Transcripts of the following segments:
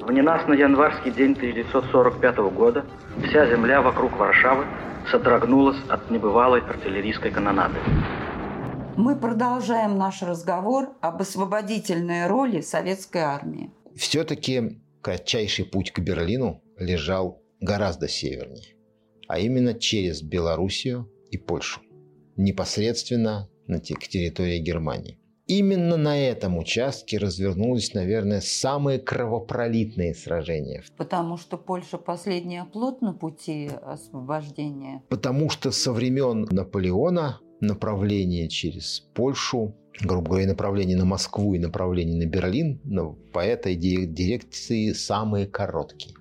В ненастный январский день 1945 года вся земля вокруг Варшавы содрогнулась от небывалой артиллерийской канонады. Мы продолжаем наш разговор об освободительной роли советской армии. Все-таки кратчайший путь к Берлину лежал гораздо севернее, а именно через Белоруссию и Польшу, непосредственно на к территории Германии. Именно на этом участке развернулись, наверное, самые кровопролитные сражения. Потому что Польша последний оплот на пути освобождения. Потому что со времен Наполеона направление через Польшу, грубо говоря, направление на Москву и направление на Берлин но по этой дирекции самые короткие.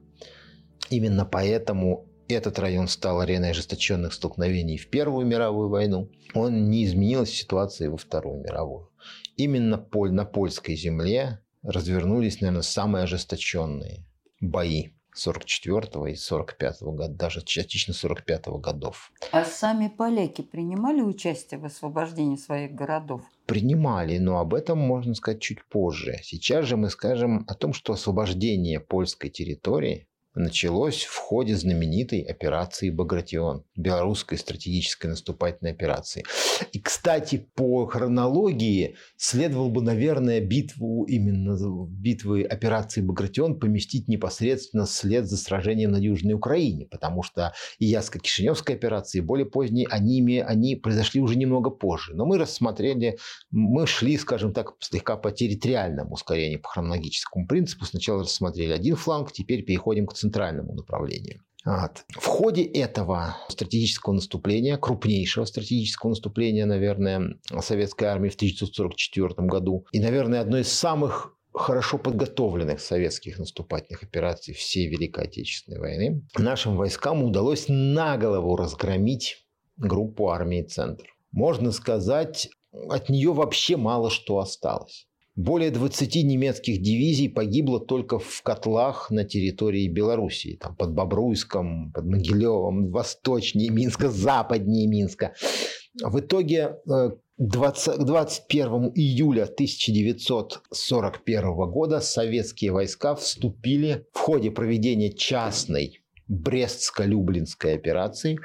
Именно поэтому этот район стал ареной ожесточенных столкновений в Первую мировую войну. Он не изменился ситуации во Вторую мировую. Именно на польской земле развернулись, наверное, самые ожесточенные бои 44 и 45 года, даже частично 45 годов. А сами поляки принимали участие в освобождении своих городов? Принимали, но об этом можно сказать чуть позже. Сейчас же мы скажем о том, что освобождение польской территории началось в ходе знаменитой операции «Багратион», белорусской стратегической наступательной операции. И, кстати, по хронологии следовало бы, наверное, битву именно битвы операции «Багратион» поместить непосредственно след за сражением на Южной Украине, потому что и Яско-Кишиневская операции, и более поздние, они, они произошли уже немного позже. Но мы рассмотрели, мы шли, скажем так, слегка по территориальному ускорению, по хронологическому принципу. Сначала рассмотрели один фланг, теперь переходим к центральному направлению. Вот. В ходе этого стратегического наступления, крупнейшего стратегического наступления, наверное, советской армии в 1944 году, и, наверное, одной из самых хорошо подготовленных советских наступательных операций всей Великой Отечественной войны, нашим войскам удалось на голову разгромить группу армии «Центр». Можно сказать, от нее вообще мало что осталось. Более 20 немецких дивизий погибло только в котлах на территории Белоруссии. Там под Бобруйском, под Могилевом, восточнее Минска, западнее Минска. В итоге 20, 21 июля 1941 года советские войска вступили в ходе проведения частной Брестско-Люблинской операции.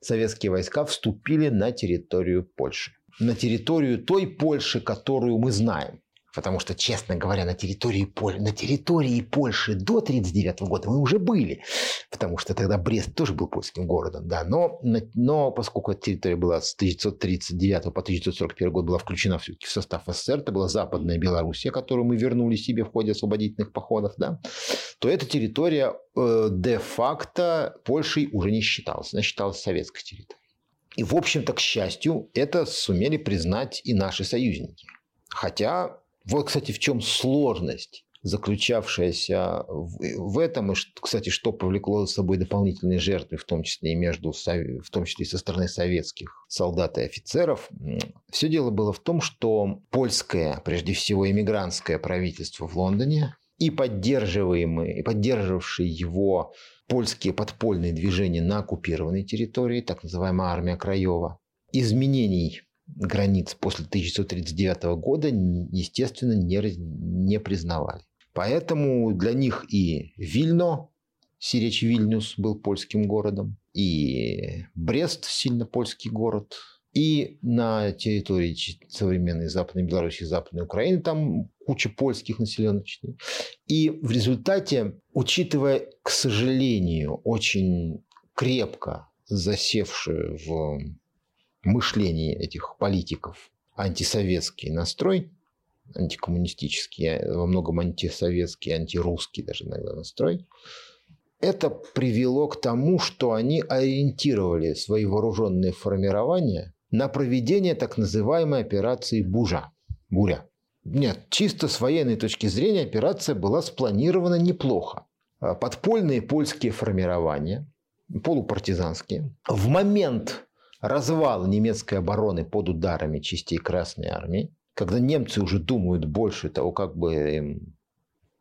Советские войска вступили на территорию Польши. На территорию той Польши, которую мы знаем. Потому что, честно говоря, на территории, Поль... на территории Польши до 1939 года мы уже были. Потому что тогда Брест тоже был польским городом. Да. Но, но поскольку эта территория была с 1939 по 1941 год была включена в состав СССР, это была Западная Белоруссия, которую мы вернули себе в ходе освободительных походов, да, то эта территория э, де-факто Польшей уже не считалась. Она считалась советской территорией. И, в общем-то, к счастью, это сумели признать и наши союзники. Хотя вот, кстати, в чем сложность заключавшаяся в этом, и, кстати, что повлекло за собой дополнительные жертвы, в том числе и между, в том числе и со стороны советских солдат и офицеров. Все дело было в том, что польское, прежде всего, эмигрантское правительство в Лондоне и поддерживаемые, и поддерживавшие его польские подпольные движения на оккупированной территории, так называемая армия Краева, изменений границ после 1939 года, естественно, не, не признавали. Поэтому для них и Вильно, Сиречь Вильнюс был польским городом, и Брест, сильно польский город, и на территории современной Западной Беларуси, Западной Украины, там куча польских населенных частей. И в результате, учитывая, к сожалению, очень крепко засевшую в мышлении этих политиков антисоветский настрой, антикоммунистический, во многом антисоветский, антирусский даже иногда настрой, это привело к тому, что они ориентировали свои вооруженные формирования на проведение так называемой операции «Бужа». Буря. Нет, чисто с военной точки зрения операция была спланирована неплохо. Подпольные польские формирования, полупартизанские, в момент развал немецкой обороны под ударами частей Красной Армии, когда немцы уже думают больше того, как бы им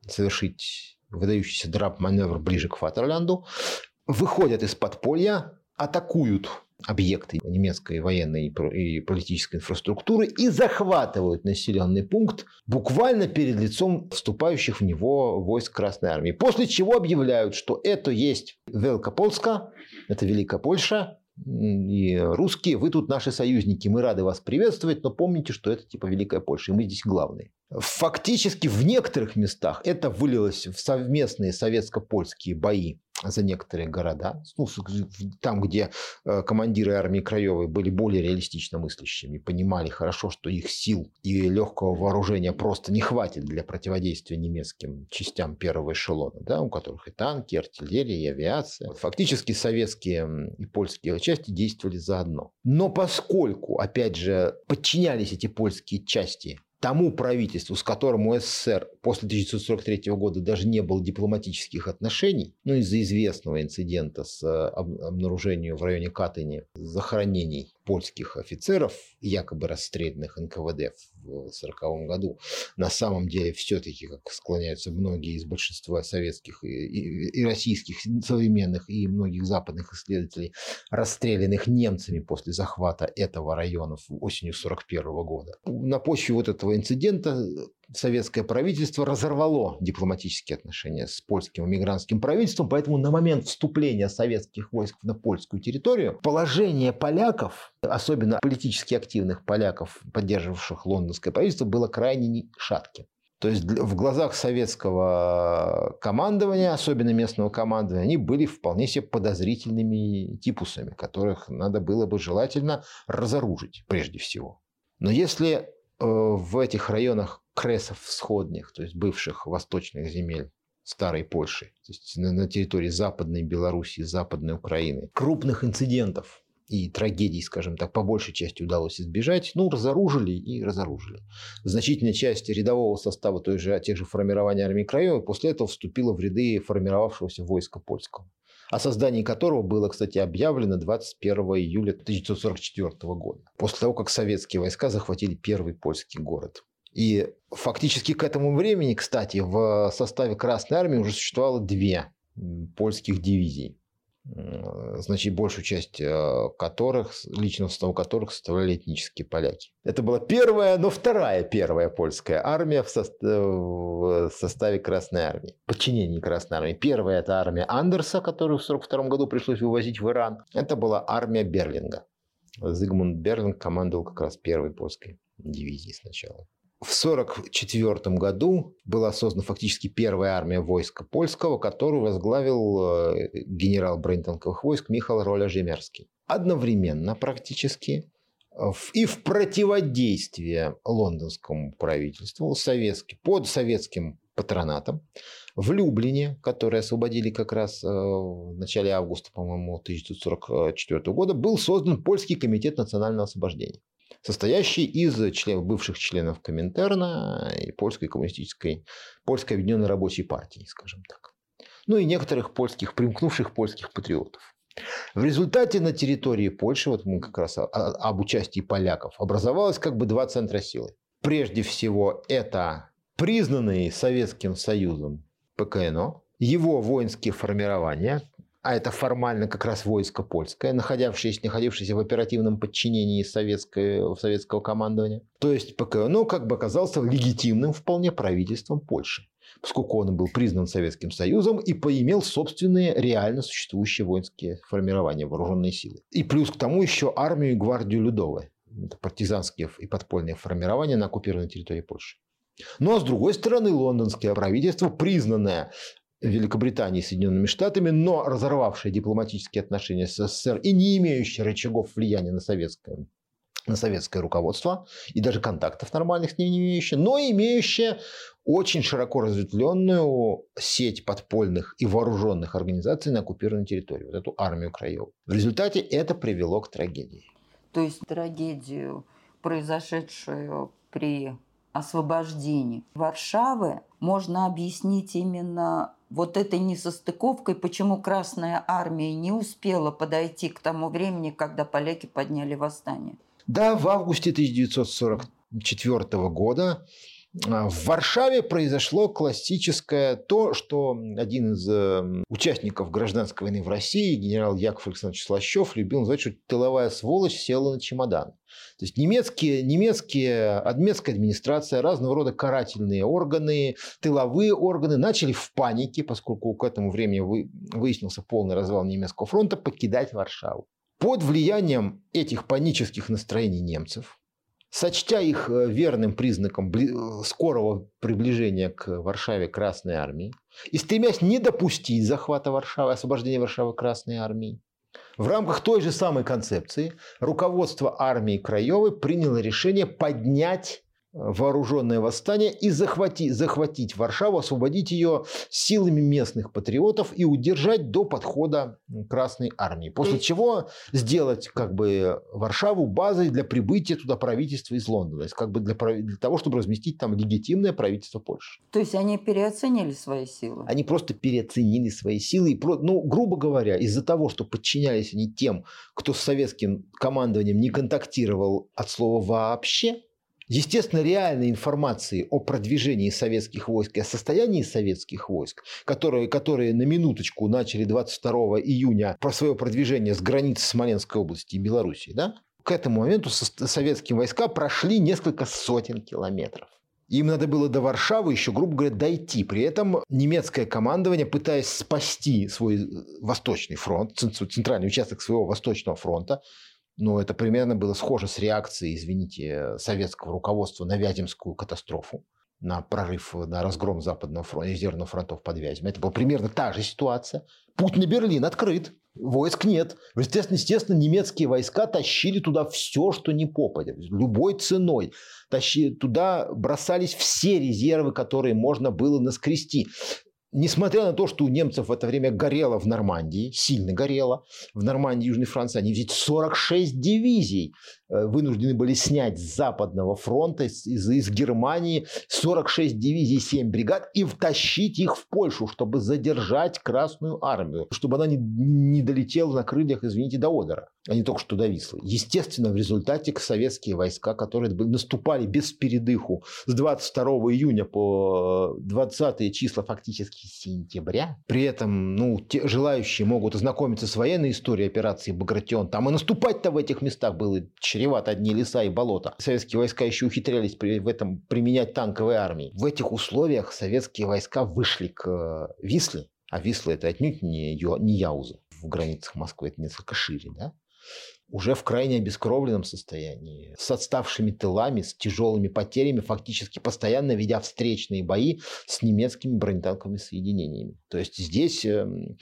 совершить выдающийся драп-маневр ближе к Фатерлянду, выходят из подполья, атакуют объекты немецкой военной и политической инфраструктуры и захватывают населенный пункт буквально перед лицом вступающих в него войск Красной Армии. После чего объявляют, что это есть Велкопольска, это Великая Польша, и русские, вы тут наши союзники, мы рады вас приветствовать, но помните, что это типа Великая Польша, и мы здесь главные. Фактически в некоторых местах это вылилось в совместные советско-польские бои за некоторые города, ну, там, где э, командиры армии Краевой были более реалистично мыслящими, понимали хорошо, что их сил и легкого вооружения просто не хватит для противодействия немецким частям первого эшелона, да, у которых и танки, и артиллерия, и авиация. Фактически советские и польские части действовали заодно. Но поскольку, опять же, подчинялись эти польские части тому правительству, с которым у СССР после 1943 года даже не было дипломатических отношений, ну из-за известного инцидента с э, обнаружением в районе Катыни захоронений польских офицеров, якобы расстрелянных НКВД в 1940 году, на самом деле все-таки, как склоняются многие из большинства советских и, и, и российских современных и многих западных исследователей, расстрелянных немцами после захвата этого района осенью 1941 года. На почве вот этого инцидента советское правительство разорвало дипломатические отношения с польским эмигрантским правительством, поэтому на момент вступления советских войск на польскую территорию положение поляков, особенно политически активных поляков, поддерживавших лондонское правительство, было крайне шатким. То есть в глазах советского командования, особенно местного командования, они были вполне себе подозрительными типусами, которых надо было бы желательно разоружить прежде всего. Но если в этих районах кресов всходних, то есть бывших восточных земель старой Польши, то есть на, территории Западной Белоруссии, Западной Украины. Крупных инцидентов и трагедий, скажем так, по большей части удалось избежать. Ну, разоружили и разоружили. Значительная часть рядового состава той же, тех же формирований армии Краевой после этого вступила в ряды формировавшегося войска польского о создании которого было, кстати, объявлено 21 июля 1944 года, после того, как советские войска захватили первый польский город. И фактически к этому времени, кстати, в составе Красной Армии уже существовало две польских дивизии значит, большую часть э, которых, личного состава которых составляли этнические поляки. Это была первая, но вторая первая польская армия в, состав, в составе Красной Армии, подчинении Красной Армии. Первая – это армия Андерса, которую в 1942 году пришлось вывозить в Иран. Это была армия Берлинга. Зигмунд Берлинг командовал как раз первой польской дивизией сначала. В 1944 году была создана фактически первая армия войска польского, которую возглавил э, генерал бронетанковых войск Михаил Роля Жемерский. Одновременно практически и в противодействие лондонскому правительству советский, под советским патронатом в Люблине, который освободили как раз э, в начале августа, по-моему, 1944 года, был создан Польский комитет национального освобождения состоящий из член, бывших членов Коминтерна и Польской коммунистической, Польской объединенной рабочей партии, скажем так. Ну и некоторых польских, примкнувших польских патриотов. В результате на территории Польши, вот мы как раз об участии поляков, образовалось как бы два центра силы. Прежде всего, это признанные Советским Союзом ПКНО, его воинские формирования, а это формально как раз войско польское, находившееся, находившееся в оперативном подчинении советского, советского командования. То есть ПКО, ну, как бы оказался легитимным вполне правительством Польши, поскольку он был признан Советским Союзом и поимел собственные реально существующие воинские формирования, вооруженные силы. И плюс к тому еще армию и гвардию Людовой. Это партизанские и подпольные формирования на оккупированной территории Польши. Ну а с другой стороны, лондонское правительство, признанное Великобритании и Соединенными Штатами, но разорвавшая дипломатические отношения с СССР и не имеющая рычагов влияния на советское, на советское руководство и даже контактов нормальных с ней не имеющая, но имеющая очень широко разветвленную сеть подпольных и вооруженных организаций на оккупированной территории, вот эту армию краев. В результате это привело к трагедии. То есть трагедию, произошедшую при освобождении Варшавы, можно объяснить именно вот этой несостыковкой, почему Красная Армия не успела подойти к тому времени, когда поляки подняли восстание. Да, в августе 1944 года в Варшаве произошло классическое то, что один из э, участников гражданской войны в России, генерал Яков Александрович Слащев, любил называть, что тыловая сволочь села на чемодан. То есть немецкие, немецкие, немецкая администрация, разного рода карательные органы, тыловые органы начали в панике, поскольку к этому времени выяснился полный развал немецкого фронта, покидать Варшаву. Под влиянием этих панических настроений немцев Сочтя их э, верным признаком э, скорого приближения к Варшаве Красной Армии и стремясь не допустить захвата Варшавы, освобождения Варшавы Красной Армии, в рамках той же самой концепции руководство армии Краевой приняло решение поднять вооруженное восстание и захватить, захватить Варшаву, освободить ее силами местных патриотов и удержать до подхода Красной Армии. После чего сделать как бы Варшаву базой для прибытия туда правительства из Лондона. То есть как бы для, для того, чтобы разместить там легитимное правительство Польши. То есть они переоценили свои силы? Они просто переоценили свои силы. И, ну, грубо говоря, из-за того, что подчинялись они тем, кто с советским командованием не контактировал от слова вообще, Естественно, реальной информации о продвижении советских войск и о состоянии советских войск, которые, которые на минуточку начали 22 июня про свое продвижение с границы Смоленской области и Белоруссии, да, к этому моменту советские войска прошли несколько сотен километров. Им надо было до Варшавы еще, грубо говоря, дойти. При этом немецкое командование, пытаясь спасти свой восточный фронт, центральный участок своего восточного фронта, но это примерно было схоже с реакцией, извините, советского руководства на Вяземскую катастрофу, на прорыв, на разгром Западного фронта, резервных фронтов под Вязем. Это была примерно та же ситуация. Путь на Берлин открыт, войск нет. Естественно, естественно, немецкие войска тащили туда все, что не попадет, любой ценой. Тащили, туда бросались все резервы, которые можно было наскрести. Несмотря на то, что у немцев в это время горело в Нормандии, сильно горело, в Нормандии Южной Франции, они ведь 46 дивизий Э, вынуждены были снять с Западного фронта, из, из Германии 46 дивизий, 7 бригад и втащить их в Польшу, чтобы задержать Красную Армию, чтобы она не, не долетела на крыльях, извините, до Одера, а не только что до Вислы. Естественно, в результате советские войска, которые наступали без передыху с 22 июня по 20 числа фактически сентября, при этом ну, те, желающие могут ознакомиться с военной историей операции Багратион, там и наступать-то в этих местах было чревато одни леса и болота. Советские войска еще ухитрялись в этом применять танковые армии. В этих условиях советские войска вышли к э, Висле, а Висла это отнюдь не, не Яуза. В границах Москвы это несколько шире, да? Уже в крайне обескровленном состоянии, с отставшими тылами, с тяжелыми потерями, фактически постоянно ведя встречные бои с немецкими бронетанковыми соединениями. То есть здесь эм,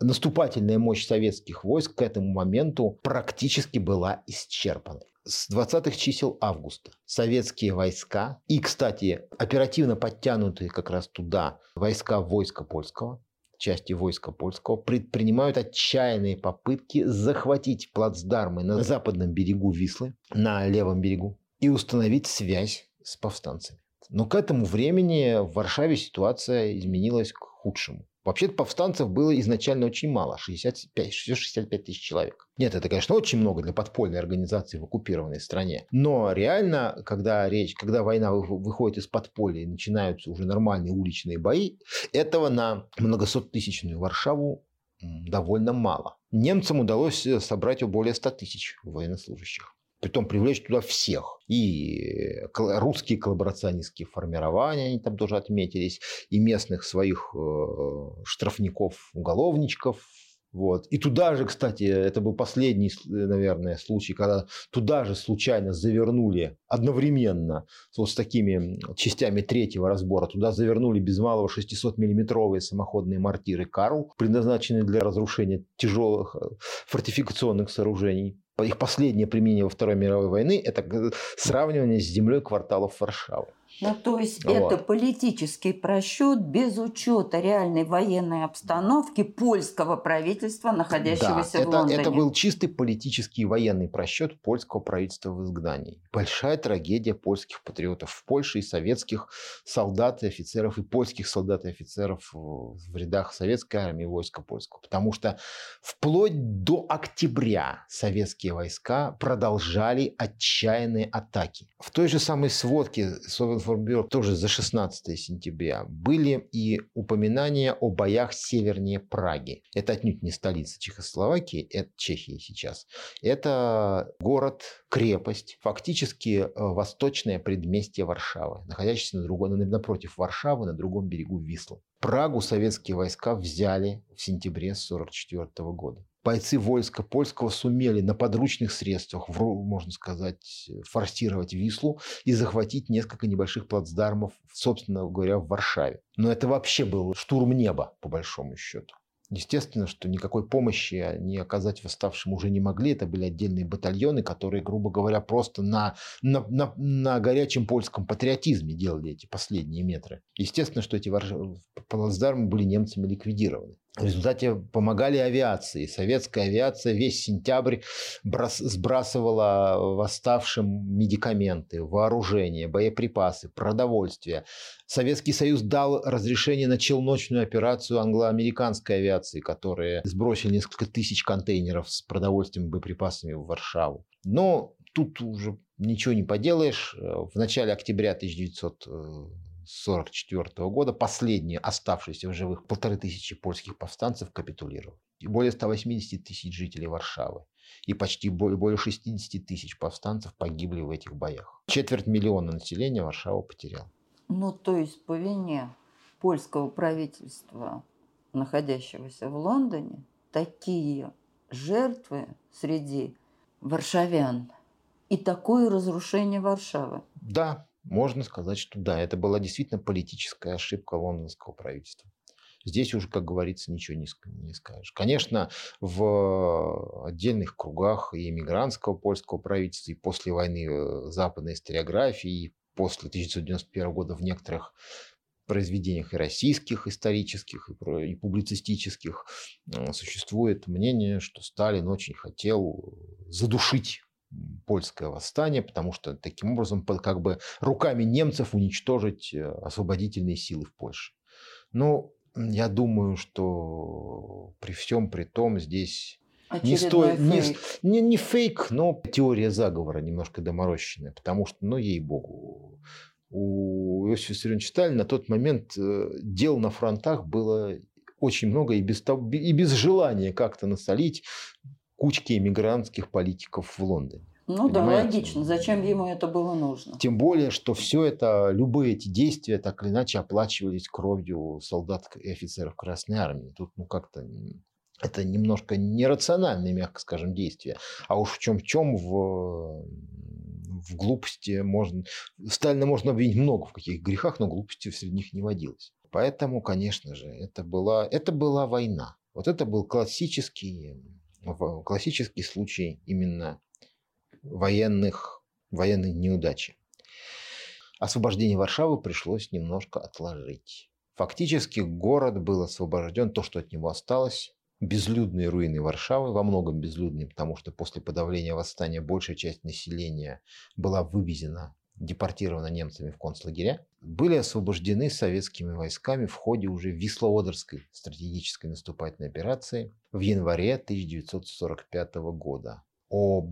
наступательная мощь советских войск к этому моменту практически была исчерпана. С 20-х чисел августа советские войска и, кстати, оперативно подтянутые как раз туда войска войска польского, части войска польского, предпринимают отчаянные попытки захватить плацдармы на западном берегу Вислы, на левом берегу, и установить связь с повстанцами. Но к этому времени в Варшаве ситуация изменилась к худшему. Вообще-то повстанцев было изначально очень мало, 65, 65 тысяч человек. Нет, это, конечно, очень много для подпольной организации в оккупированной стране. Но реально, когда речь, когда война выходит из подполья и начинаются уже нормальные уличные бои, этого на многосоттысячную Варшаву довольно мало. Немцам удалось э, собрать более 100 тысяч военнослужащих притом привлечь туда всех. И русские коллаборационистские формирования, они там тоже отметились, и местных своих э, штрафников, уголовничков, вот. И туда же, кстати, это был последний, наверное, случай, когда туда же случайно завернули одновременно вот с такими частями третьего разбора, туда завернули без малого 600-миллиметровые самоходные мортиры «Карл», предназначенные для разрушения тяжелых э, фортификационных сооружений их последнее применение во Второй мировой войны – это сравнивание с землей кварталов Варшавы. Ну, то есть вот. это политический просчет без учета реальной военной обстановки польского правительства, находящегося да, в это, Лондоне. это был чистый политический военный просчет польского правительства в изгнании. Большая трагедия польских патриотов в Польше и советских солдат и офицеров, и польских солдат и офицеров в рядах советской армии войска польского. Потому что вплоть до октября советские войска продолжали отчаянные атаки. В той же самой сводке Совинформбюро тоже за 16 сентября были и упоминания о боях севернее Праги. Это отнюдь не столица Чехословакии, это Чехия сейчас. Это город, крепость, фактически э, восточное предместье Варшавы, находящееся на другом, напротив Варшавы на другом берегу Вислы. Прагу советские войска взяли в сентябре 1944 года бойцы войска польского сумели на подручных средствах, можно сказать, форсировать Вислу и захватить несколько небольших плацдармов, собственно говоря, в Варшаве. Но это вообще был штурм неба, по большому счету. Естественно, что никакой помощи они оказать восставшим уже не могли. Это были отдельные батальоны, которые, грубо говоря, просто на, на, на, на горячем польском патриотизме делали эти последние метры. Естественно, что эти плацдармы были немцами ликвидированы. В результате помогали авиации. Советская авиация весь сентябрь сбрасывала восставшим медикаменты, вооружение, боеприпасы, продовольствие. Советский Союз дал разрешение на челночную операцию англо-американской авиации, которые сбросили несколько тысяч контейнеров с продовольствием и боеприпасами в Варшаву. Но тут уже ничего не поделаешь. В начале октября 1900 1944 года последние оставшиеся в живых полторы тысячи польских повстанцев капитулировали. И более 180 тысяч жителей Варшавы и почти более 60 тысяч повстанцев погибли в этих боях. Четверть миллиона населения Варшава потерял. Ну, то есть по вине польского правительства, находящегося в Лондоне, такие жертвы среди варшавян и такое разрушение Варшавы. Да, можно сказать, что да, это была действительно политическая ошибка лондонского правительства. Здесь уже, как говорится, ничего не, не скажешь. Конечно, в отдельных кругах и эмигрантского польского правительства, и после войны э, западной историографии, и после 1991 года в некоторых произведениях и российских исторических, и, и публицистических э, существует мнение, что Сталин очень хотел задушить польское восстание, потому что таким образом как бы руками немцев уничтожить э, освободительные силы в Польше. Ну, я думаю, что при всем при том здесь не, стоит, не, не, не фейк, но теория заговора немножко доморощенная, потому что, ну, ей-богу, у Иосифа Виссарионовича Сталина на тот момент э, дел на фронтах было очень много и без, и без желания как-то насолить кучки эмигрантских политиков в Лондоне. Ну Понимаете? да, логично. Зачем ему это было нужно? Тем более, что все это, любые эти действия так или иначе оплачивались кровью солдат и офицеров Красной Армии. Тут ну как-то это немножко нерациональные, мягко скажем, действия. А уж в чем в чем в в глупости можно... Сталина можно обвинить много в каких грехах, но глупости среди них не водилось. Поэтому, конечно же, это была, это была война. Вот это был классический классический случай именно военных, военной неудачи. Освобождение Варшавы пришлось немножко отложить. Фактически город был освобожден, то, что от него осталось, безлюдные руины Варшавы, во многом безлюдные, потому что после подавления восстания большая часть населения была вывезена, депортирована немцами в концлагеря, были освобождены советскими войсками в ходе уже Вислоодерской стратегической наступательной операции в январе 1945 года. О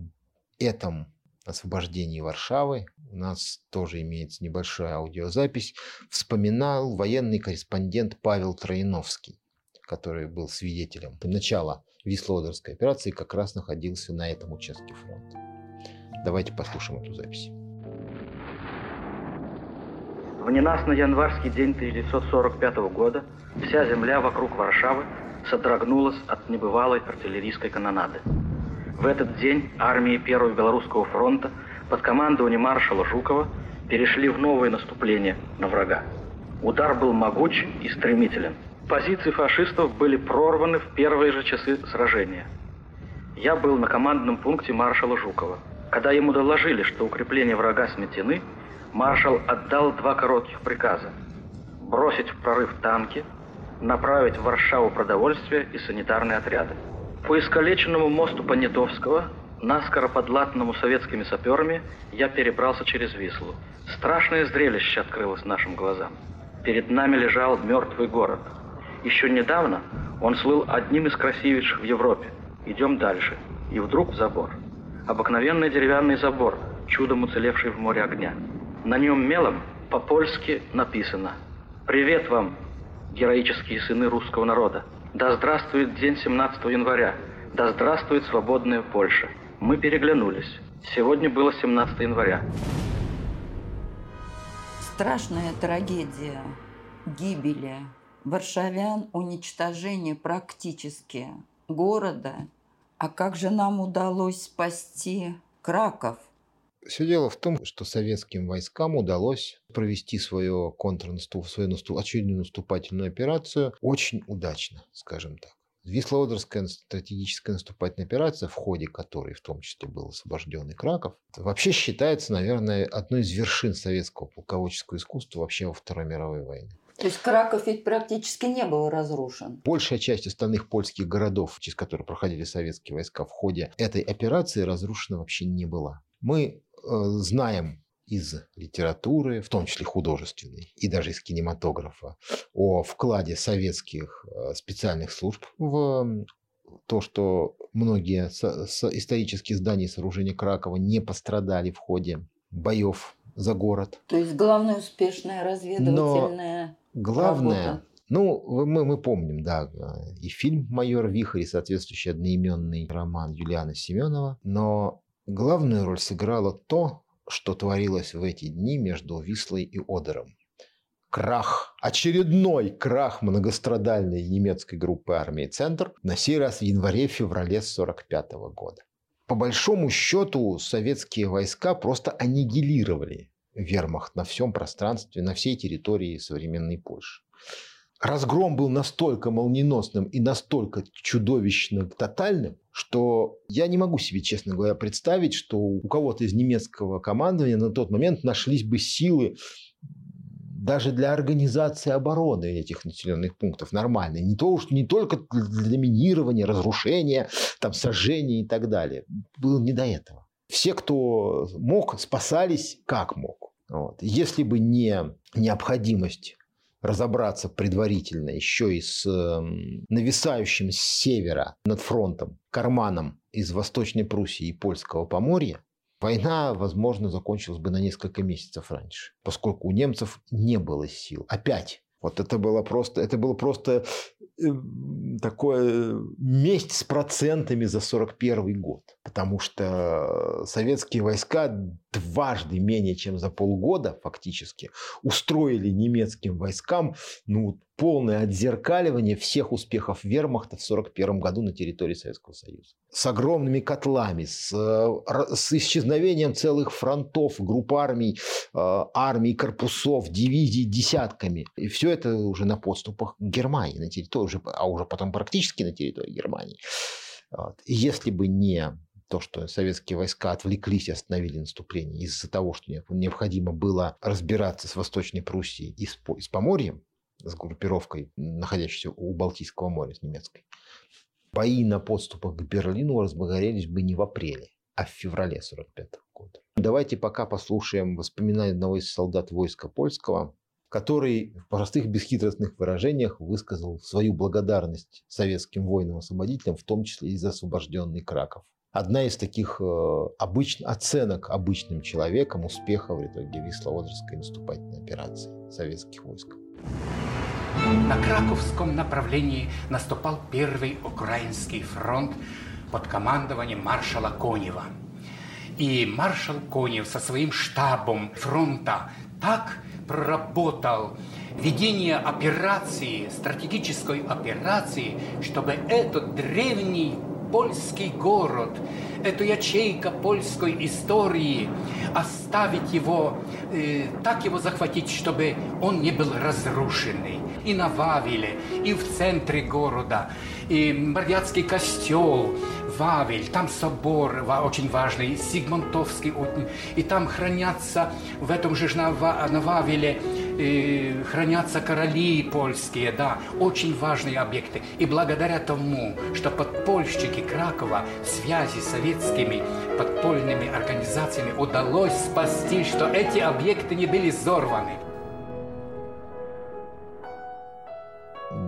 этом освобождении Варшавы у нас тоже имеется небольшая аудиозапись. Вспоминал военный корреспондент Павел Троиновский, который был свидетелем начала Вислоодерской операции, как раз находился на этом участке фронта. Давайте послушаем эту запись. В ненастный январский день 1945 года вся земля вокруг Варшавы содрогнулась от небывалой артиллерийской канонады. В этот день армии Первого Белорусского фронта под командованием маршала Жукова перешли в новое наступление на врага. Удар был могуч и стремителен. Позиции фашистов были прорваны в первые же часы сражения. Я был на командном пункте маршала Жукова. Когда ему доложили, что укрепления врага сметены, маршал отдал два коротких приказа. Бросить в прорыв танки, направить в Варшаву продовольствие и санитарные отряды. По искалеченному мосту Понятовского, наскоро подлатанному советскими саперами, я перебрался через Вислу. Страшное зрелище открылось нашим глазам. Перед нами лежал мертвый город. Еще недавно он слыл одним из красивейших в Европе. Идем дальше. И вдруг забор. Обыкновенный деревянный забор, чудом уцелевший в море огня. На нем мелом По-польски написано «Привет вам, героические сыны русского народа! Да здравствует день 17 января! Да здравствует свободная Польша!» Мы переглянулись. Сегодня было 17 января. Страшная трагедия гибели варшавян, уничтожение практически города. А как же нам удалось спасти Краков? Все дело в том, что советским войскам удалось провести свое контрнаступ, свою наступ, очередную наступательную операцию очень удачно, скажем так. Вислоодерская стратегическая наступательная операция, в ходе которой в том числе был освобожденный Краков, вообще считается, наверное, одной из вершин советского полководческого искусства вообще во Второй мировой войне. То есть Краков ведь практически не был разрушен. Большая часть остальных польских городов, через которые проходили советские войска в ходе этой операции, разрушена вообще не была. Мы знаем из литературы, в том числе художественной, и даже из кинематографа, о вкладе советских э, специальных служб в то, что многие исторические здания и сооружения Кракова не пострадали в ходе боев за город. То есть главная успешная разведывательная Но главное, работа. ну, мы, мы помним, да, и фильм «Майор Вихрь», и соответствующий одноименный роман Юлиана Семенова, но главную роль сыграло то, что творилось в эти дни между Вислой и Одером. Крах, очередной крах многострадальной немецкой группы армии «Центр» на сей раз в январе-феврале 1945 года. По большому счету советские войска просто аннигилировали вермахт на всем пространстве, на всей территории современной Польши. Разгром был настолько молниеносным и настолько чудовищно тотальным, что я не могу себе, честно говоря, представить, что у кого-то из немецкого командования на тот момент нашлись бы силы даже для организации обороны этих населенных пунктов нормальной. Не, то, не только для минирования, разрушения, там, сожжения и так далее. Было не до этого. Все, кто мог, спасались как мог. Вот. Если бы не необходимость разобраться предварительно еще и с эм, нависающим с севера над фронтом карманом из Восточной Пруссии и Польского Поморья, война, возможно, закончилась бы на несколько месяцев раньше, поскольку у немцев не было сил. Опять вот это было просто, это было просто э, такое месть с процентами за 41 год. Потому что советские войска дважды менее чем за полгода фактически устроили немецким войскам ну, полное отзеркаливание всех успехов вермахта в 1941 году на территории Советского Союза. С огромными котлами, с, э, с исчезновением целых фронтов, групп армий, э, армий, корпусов, дивизий десятками. И все это уже на подступах к Германии, на территории, а уже потом практически на территории Германии. Вот. Если бы не то, что советские войска отвлеклись и остановили наступление из-за того, что необходимо было разбираться с Восточной Пруссией и с, с Поморьем, с группировкой, находящейся у Балтийского моря, с немецкой. Бои на подступах к Берлину разгорелись бы не в апреле, а в феврале 45 года. Давайте пока послушаем воспоминания одного из солдат войска польского, который в простых бесхитростных выражениях высказал свою благодарность советским воинам-освободителям, в том числе и за освобожденный Краков. Одна из таких э, обыч... оценок обычным человеком успеха в итоге Вислоодерской наступательной операции советских войск. На Краковском направлении наступал Первый Украинский фронт под командованием маршала Конева. И маршал Конев со своим штабом фронта так проработал ведение операции, стратегической операции, чтобы этот древний польский город, эту ячейка польской истории, оставить его, э, так его захватить, чтобы он не был разрушенный. И на Вавиле, и в центре города, и Мордятский костел, Вавель, там собор очень важный, Сигмонтовский, и там хранятся, в этом же на, на Вавиле, э, хранятся короли польские, да, очень важные объекты. И благодаря тому, что подпольщики Кракова в связи с советскими подпольными организациями удалось спасти, что эти объекты не были взорваны.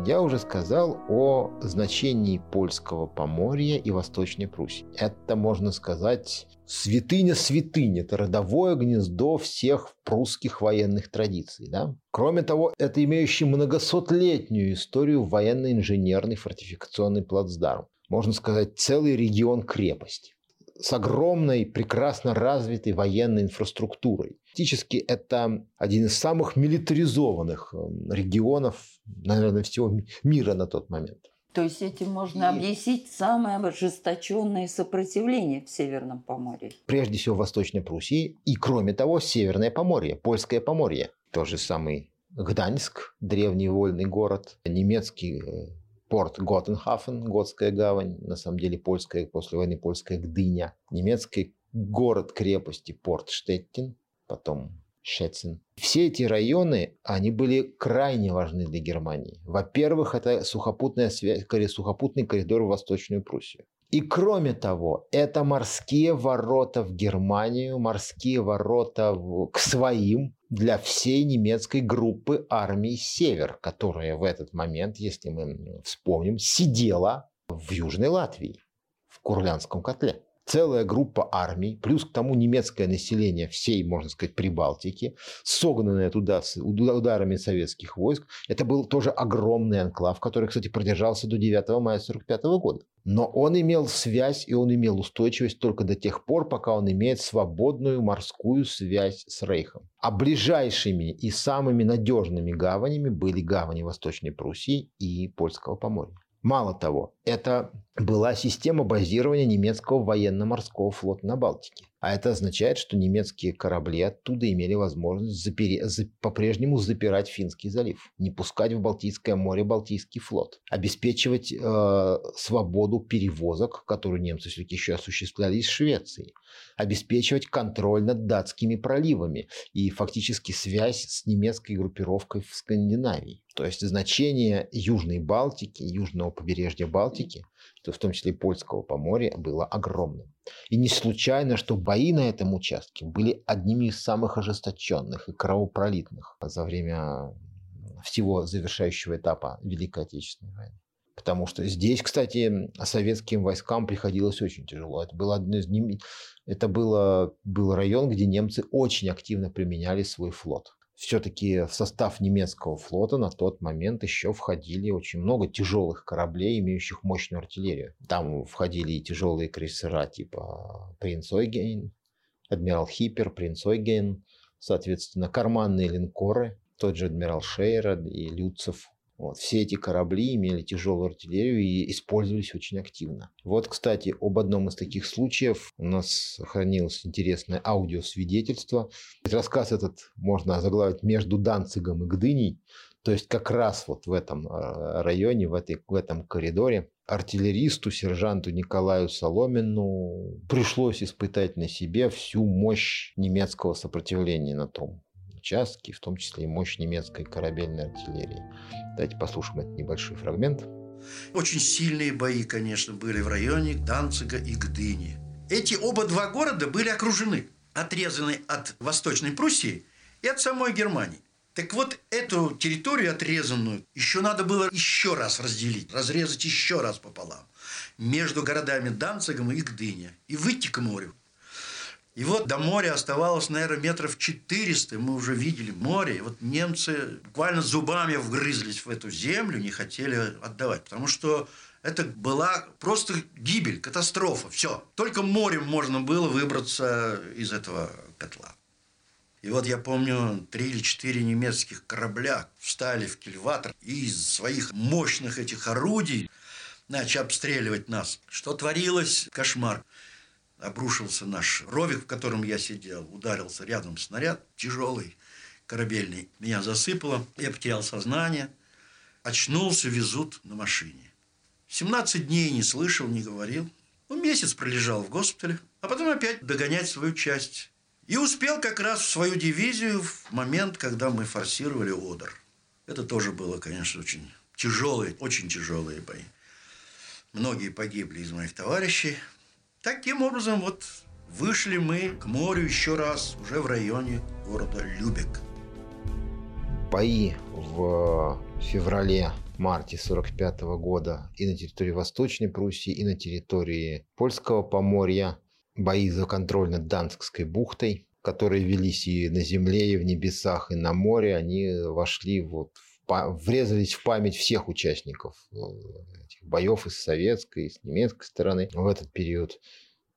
Я уже сказал о значении польского Поморья и Восточной Пруссии. Это, можно сказать, святыня святынь. Это родовое гнездо всех прусских военных традиций. Да? Кроме того, это имеющий многосотлетнюю историю военно-инженерный фортификационный плацдарм. Можно сказать, целый регион крепости с огромной, прекрасно развитой военной инфраструктурой. Фактически это один из самых милитаризованных эм, регионов, наверное, всего мира на тот момент. То есть этим можно и... объяснить самое ожесточенное сопротивление в Северном Поморье. Прежде всего в Восточной Пруссии и, кроме того, Северное Поморье, Польское Поморье. Тот же самый Гданьск, древний вольный город, немецкий э, порт Готенхафен, Готская гавань, на самом деле польская, после войны польская Гдыня, немецкий город-крепости порт Штеттин, потом Щецин. Все эти районы, они были крайне важны для Германии. Во-первых, это сухопутная связь, сухопутный коридор в Восточную Пруссию. И кроме того, это морские ворота в Германию, морские ворота в, к своим, для всей немецкой группы армии «Север», которая в этот момент, если мы вспомним, сидела в Южной Латвии, в Курлянском котле целая группа армий, плюс к тому немецкое население всей, можно сказать, Прибалтики, согнанное туда с ударами советских войск. Это был тоже огромный анклав, который, кстати, продержался до 9 мая 1945 года. Но он имел связь и он имел устойчивость только до тех пор, пока он имеет свободную морскую связь с Рейхом. А ближайшими и самыми надежными гаванями были гавани Восточной Пруссии и Польского Поморья. Мало того, это была система базирования немецкого военно-морского флота на Балтике. А это означает, что немецкие корабли оттуда имели возможность запери... за... по-прежнему запирать Финский залив, не пускать в Балтийское море Балтийский флот, обеспечивать э, свободу перевозок, которую немцы все-таки еще осуществляли из Швеции, обеспечивать контроль над датскими проливами и фактически связь с немецкой группировкой в Скандинавии. То есть значение Южной Балтики, южного побережья Балтики то в том числе и польского поморья, было огромным. И не случайно, что бои на этом участке были одними из самых ожесточенных и кровопролитных за время всего завершающего этапа Великой Отечественной войны. Потому что здесь, кстати, советским войскам приходилось очень тяжело. Это был один из ним... Это было, был район, где немцы очень активно применяли свой флот все-таки в состав немецкого флота на тот момент еще входили очень много тяжелых кораблей, имеющих мощную артиллерию. Там входили и тяжелые крейсера типа Принц Ойген, Адмирал Хиппер, Принц Ойген, соответственно, карманные линкоры, тот же Адмирал Шейра и Люцев, вот. Все эти корабли имели тяжелую артиллерию и использовались очень активно. Вот, кстати, об одном из таких случаев у нас сохранилось интересное аудиосвидетельство. Рассказ этот можно заглавить «Между Данцигом и Гдыней». То есть как раз вот в этом а, районе, в, этой, в этом коридоре артиллеристу, сержанту Николаю Соломину пришлось испытать на себе всю мощь немецкого сопротивления на том участки, в том числе и мощь немецкой корабельной артиллерии. Давайте послушаем этот небольшой фрагмент. Очень сильные бои, конечно, были в районе Данцига и Гдыни. Эти оба два города были окружены, отрезаны от Восточной Пруссии и от самой Германии. Так вот, эту территорию отрезанную еще надо было еще раз разделить, разрезать еще раз пополам между городами Данцигом и Гдыня и выйти к морю. И вот до моря оставалось, наверное, метров 400. Мы уже видели море. И вот немцы буквально зубами вгрызлись в эту землю, не хотели отдавать. Потому что это была просто гибель, катастрофа. Все. Только морем можно было выбраться из этого котла. И вот я помню, три или четыре немецких корабля встали в кильватор и из своих мощных этих орудий начали обстреливать нас. Что творилось? Кошмар обрушился наш ровик, в котором я сидел, ударился рядом снаряд, тяжелый, корабельный. Меня засыпало, я потерял сознание. Очнулся, везут на машине. 17 дней не слышал, не говорил. Ну, месяц пролежал в госпитале, а потом опять догонять свою часть. И успел как раз в свою дивизию в момент, когда мы форсировали Одер. Это тоже было, конечно, очень тяжелые, очень тяжелые бои. Многие погибли из моих товарищей. Таким образом, вот вышли мы к морю еще раз, уже в районе города Любек. Бои в феврале марте 1945 года и на территории Восточной Пруссии, и на территории Польского Поморья. Бои за контроль над Данскской бухтой, которые велись и на земле, и в небесах, и на море, они вошли вот в, врезались в память всех участников э, боев и с советской, и с немецкой стороны. В этот период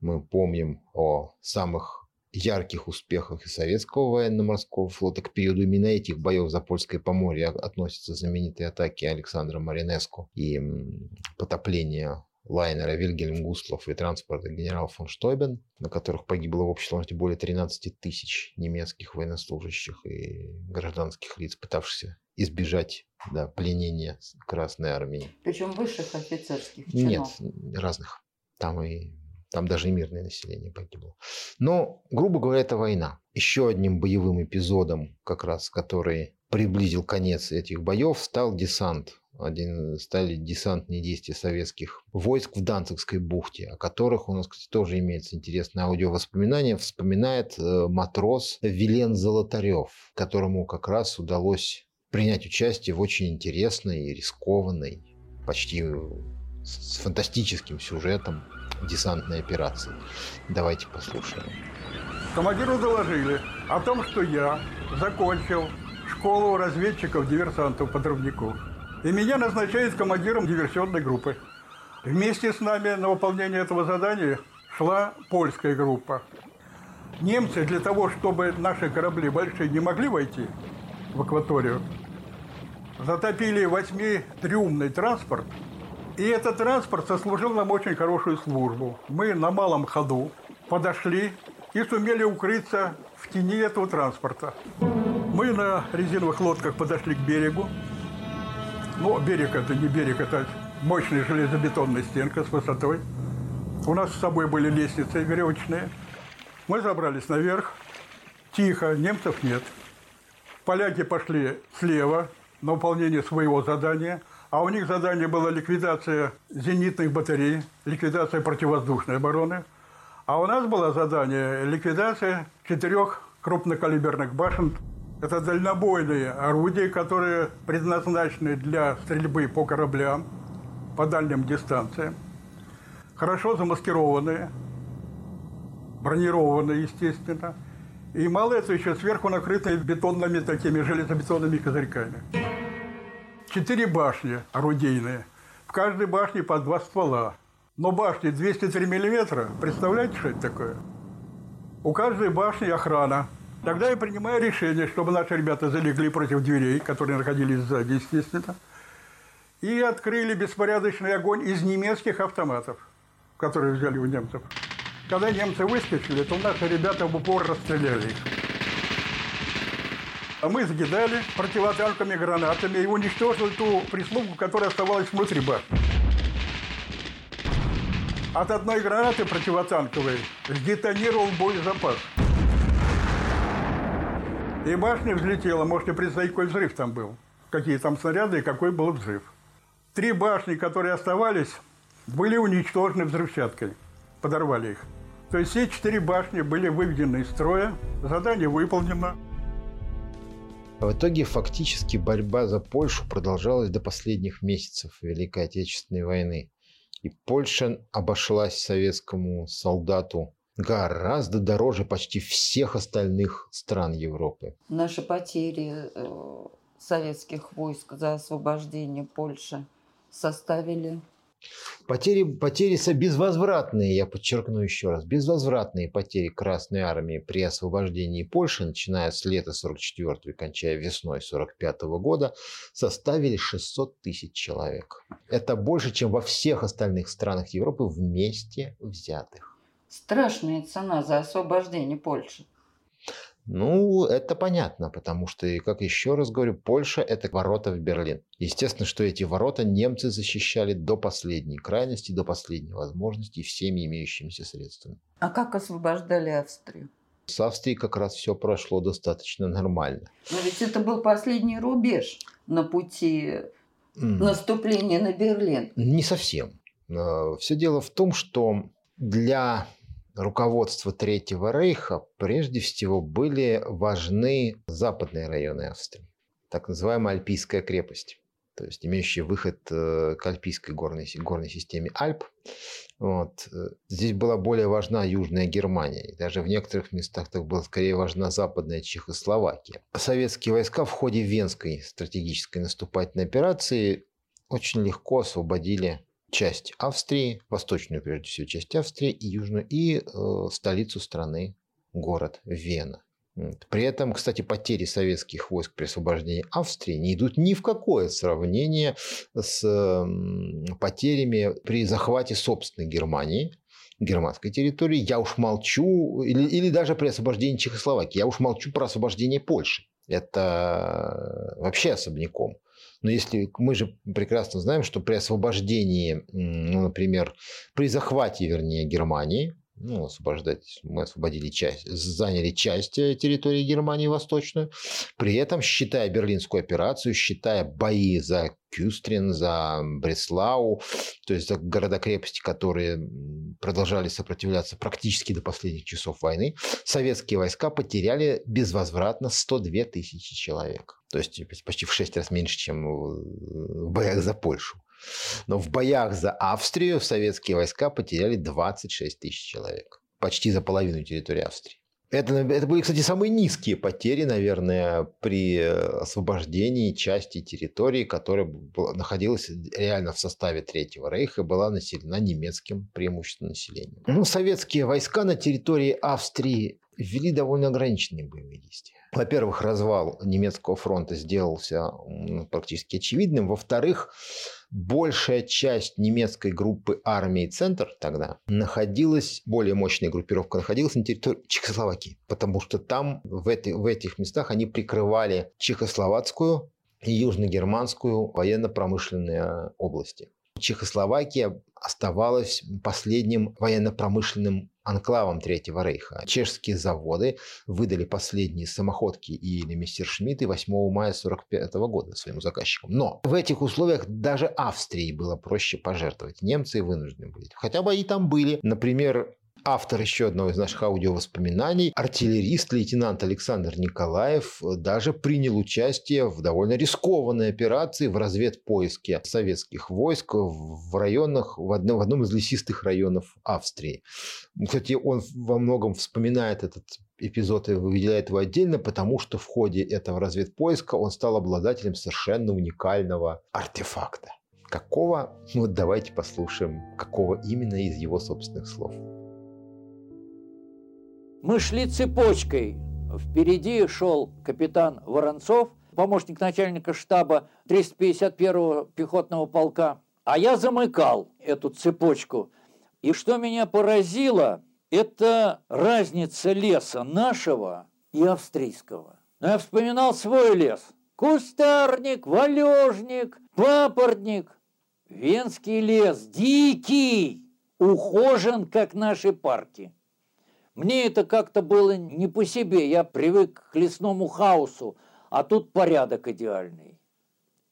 мы помним о самых ярких успехах и советского военно-морского флота. К периоду именно этих боев за Польское Поморье относятся знаменитые атаки Александра Маринеску и потопление лайнера Вильгельм Густлов и транспорта генерал фон Штойбен, на которых погибло в общей сложности более 13 тысяч немецких военнослужащих и гражданских лиц, пытавшихся избежать да, пленения Красной Армии. Причем высших офицерских чинов? Нет, разных. Там и там даже и мирное население погибло. Но, грубо говоря, это война. Еще одним боевым эпизодом, как раз, который приблизил конец этих боев, стал десант. Один, стали десантные действия советских войск в Данцигской бухте, о которых у нас, кстати, тоже имеется интересное аудиовоспоминание. Вспоминает э, матрос Вилен Золотарев, которому как раз удалось принять участие в очень интересной и рискованной, почти с фантастическим сюжетом десантной операции. Давайте послушаем. Командиру доложили о том, что я закончил школу разведчиков-диверсантов-подрывников. И меня назначают командиром диверсионной группы. Вместе с нами на выполнение этого задания шла польская группа. Немцы для того, чтобы наши корабли большие не могли войти в акваторию, затопили восьмитрюмный транспорт – и этот транспорт сослужил нам очень хорошую службу. Мы на малом ходу подошли и сумели укрыться в тени этого транспорта. Мы на резиновых лодках подошли к берегу. Но берег это не берег, это мощная железобетонная стенка с высотой. У нас с собой были лестницы веревочные. Мы забрались наверх. Тихо, немцев нет. Поляки пошли слева на выполнение своего задания – а у них задание было ликвидация зенитных батарей, ликвидация противовоздушной обороны. А у нас было задание ликвидация четырех крупнокалиберных башен. Это дальнобойные орудия, которые предназначены для стрельбы по кораблям по дальним дистанциям. Хорошо замаскированные, бронированные, естественно. И мало этого, еще сверху накрытые бетонными такими железобетонными козырьками. Четыре башни орудийные. В каждой башне по два ствола. Но башни 203 миллиметра, представляете, что это такое? У каждой башни охрана. Тогда я принимаю решение, чтобы наши ребята залегли против дверей, которые находились сзади, естественно, и открыли беспорядочный огонь из немецких автоматов, которые взяли у немцев. Когда немцы выскочили, то наши ребята в упор расстреляли их. А мы закидали противотанковыми гранатами и уничтожили ту прислугу, которая оставалась внутри башни. От одной гранаты противотанковой сдетонировал боезапас. И башня взлетела. Можете представить, какой взрыв там был. Какие там снаряды и какой был взрыв. Три башни, которые оставались, были уничтожены взрывчаткой. Подорвали их. То есть все четыре башни были выведены из строя. Задание выполнено. В итоге фактически борьба за Польшу продолжалась до последних месяцев Великой Отечественной войны. И Польша обошлась советскому солдату гораздо дороже почти всех остальных стран Европы. Наши потери э, советских войск за освобождение Польши составили Потери, потери безвозвратные, я подчеркну еще раз, безвозвратные потери Красной Армии при освобождении Польши, начиная с лета 44 и кончая весной 45 года, составили 600 тысяч человек. Это больше, чем во всех остальных странах Европы вместе взятых. Страшная цена за освобождение Польши. Ну, это понятно, потому что, как еще раз говорю, Польша – это ворота в Берлин. Естественно, что эти ворота немцы защищали до последней крайности, до последней возможности всеми имеющимися средствами. А как освобождали Австрию? С Австрией как раз все прошло достаточно нормально. Но ведь это был последний рубеж на пути mm. наступления на Берлин. Не совсем. А, все дело в том, что для руководства Третьего Рейха прежде всего были важны западные районы Австрии, так называемая Альпийская крепость. то есть имеющие выход э, к альпийской горной, горной системе Альп. Вот. Э, здесь была более важна Южная Германия. И даже в некоторых местах так была скорее важна Западная Чехословакия. Советские войска в ходе Венской стратегической наступательной операции очень легко освободили часть Австрии, восточную прежде всего часть Австрии и южную, и э, столицу страны, город Вена. При этом, кстати, потери советских войск при освобождении Австрии не идут ни в какое сравнение с потерями при захвате собственной Германии, германской территории. Я уж молчу, или, или даже при освобождении Чехословакии. Я уж молчу про освобождение Польши. Это вообще особняком. Но если мы же прекрасно знаем, что при освобождении, ну, например, при захвате, вернее, Германии, ну, освобождать, мы освободили часть, заняли часть э, территории Германии Восточную, при этом, считая Берлинскую операцию, считая бои за Кюстрин, за Бреслау, то есть за города-крепости, которые продолжали сопротивляться практически до последних часов войны, советские войска потеряли безвозвратно 102 тысячи человек. То есть почти в 6 раз меньше, чем в боях за Польшу. Но в боях за Австрию советские войска потеряли 26 тысяч человек. Почти за половину территории Австрии. Это, это были, кстати, самые низкие потери, наверное, при освобождении части территории, которая находилась реально в составе Третьего Рейха и была населена немецким преимущественно населением. Ну, советские войска на территории Австрии ввели довольно ограниченные боевые действия. Во-первых, развал немецкого фронта сделался практически очевидным. Во-вторых, большая часть немецкой группы армии «Центр» тогда находилась, более мощная группировка находилась на территории Чехословакии, потому что там, в, эти, в этих местах, они прикрывали чехословацкую и южногерманскую военно-промышленные области. Чехословакия оставалась последним военно-промышленным анклавом Третьего Рейха. Чешские заводы выдали последние самоходки или Мессершмитты 8 мая 1945 года своим заказчикам. Но в этих условиях даже Австрии было проще пожертвовать. Немцы вынуждены были. Хотя бы и там были. Например, автор еще одного из наших аудиовоспоминаний, артиллерист лейтенант Александр Николаев даже принял участие в довольно рискованной операции в разведпоиске советских войск в районах, в одном, в одном из лесистых районов Австрии. Кстати, он во многом вспоминает этот эпизод и выделяет его отдельно, потому что в ходе этого разведпоиска он стал обладателем совершенно уникального артефакта. Какого? Вот давайте послушаем, какого именно из его собственных слов. Мы шли цепочкой. Впереди шел капитан Воронцов, помощник начальника штаба 351-го пехотного полка. А я замыкал эту цепочку. И что меня поразило, это разница леса нашего и австрийского. Но я вспоминал свой лес. Кустарник, валежник, папоротник. Венский лес дикий, ухожен, как наши парки. Мне это как-то было не по себе. Я привык к лесному хаосу, а тут порядок идеальный.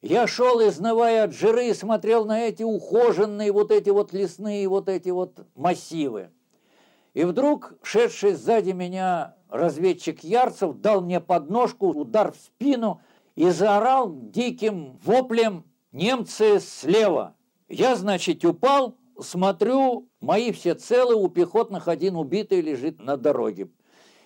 Я шел, изнывая от жиры, и смотрел на эти ухоженные вот эти вот лесные вот эти вот массивы. И вдруг, шедший сзади меня разведчик Ярцев, дал мне подножку, удар в спину и заорал диким воплем «Немцы слева!». Я, значит, упал, смотрю, мои все целы, у пехотных один убитый лежит на дороге.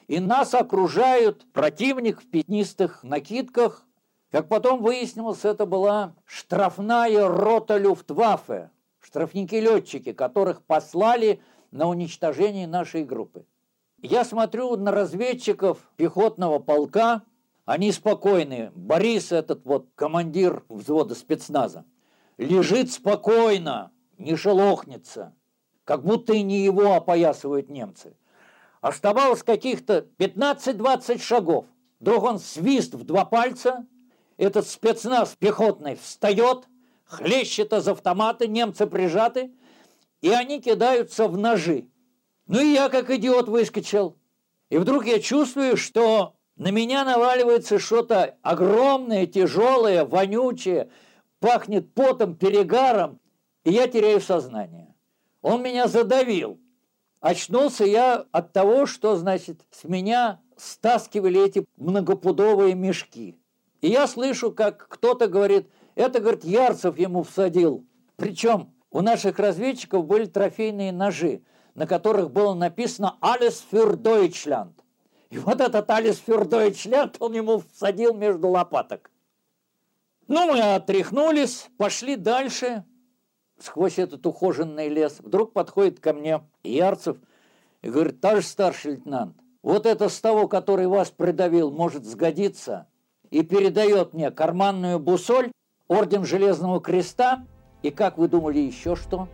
И нас окружают противник в пятнистых накидках. Как потом выяснилось, это была штрафная рота Люфтваффе, штрафники-летчики, которых послали на уничтожение нашей группы. Я смотрю на разведчиков пехотного полка, они спокойные. Борис, этот вот командир взвода спецназа, лежит спокойно, не шелохнется, как будто и не его опоясывают немцы. Оставалось каких-то 15-20 шагов. Вдруг он свист в два пальца, этот спецназ пехотный встает, хлещет из автомата, немцы прижаты, и они кидаются в ножи. Ну и я, как идиот, выскочил. И вдруг я чувствую, что на меня наваливается что-то огромное, тяжелое, вонючее, пахнет потом, перегаром и я теряю сознание. Он меня задавил. Очнулся я от того, что, значит, с меня стаскивали эти многопудовые мешки. И я слышу, как кто-то говорит, Это, говорит, Ярцев ему всадил. Причем у наших разведчиков были трофейные ножи, на которых было написано «Alles für Deutschland». И вот этот «Alles für Deutschland» он ему всадил между лопаток. Ну, мы отряхнулись, пошли дальше, сквозь этот ухоженный лес. Вдруг подходит ко мне Ярцев и говорит, товарищ старший лейтенант, вот это с того, который вас придавил, может сгодиться. И передает мне карманную бусоль, орден Железного Креста и, как вы думали, еще что?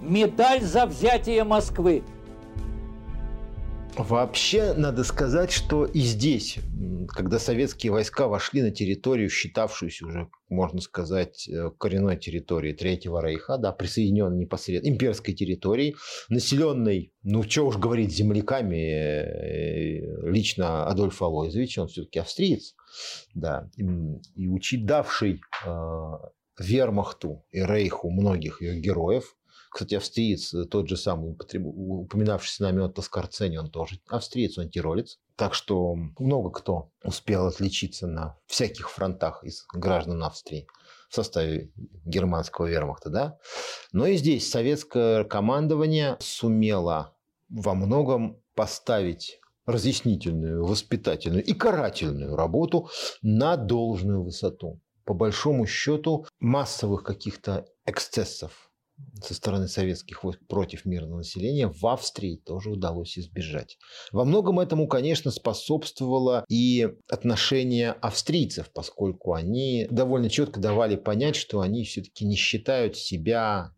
Медаль за взятие Москвы. Вообще, надо сказать, что и здесь, когда советские войска вошли на территорию, считавшуюся уже, можно сказать, э, коренной территорией Третьего Рейха, да, присоединенной непосредственно имперской территории, населенной, ну, что уж говорить, земляками э, лично Адольфа Алойзовича, он все-таки австриец, да, и, и э, вермахту и рейху многих ее героев, кстати, австриец, э, тот же самый упоминавшийся нами от Тоскарцени, он тоже австриец, он тиролец. Так что много кто успел отличиться на всяких фронтах из граждан Австрии в составе германского вермахта, да. Но и здесь советское командование сумело во многом поставить разъяснительную, воспитательную и карательную работу на должную высоту. По большому счету массовых каких-то эксцессов со стороны советских войск против мирного населения в Австрии тоже удалось избежать. Во многом этому, конечно, способствовало и отношение австрийцев, поскольку они довольно четко давали понять, что они все-таки не считают себя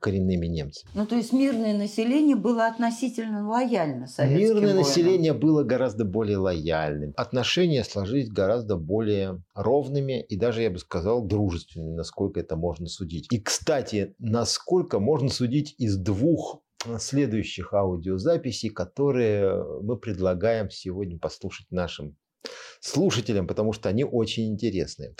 коренными немцами. Ну, то есть мирное население было относительно лояльно советским Мирное воинам. население было гораздо более лояльным. Отношения сложились гораздо более ровными и даже, я бы сказал, дружественными, насколько это можно судить. И, кстати, насколько можно судить из двух следующих аудиозаписей, которые мы предлагаем сегодня послушать нашим слушателям, потому что они очень интересные.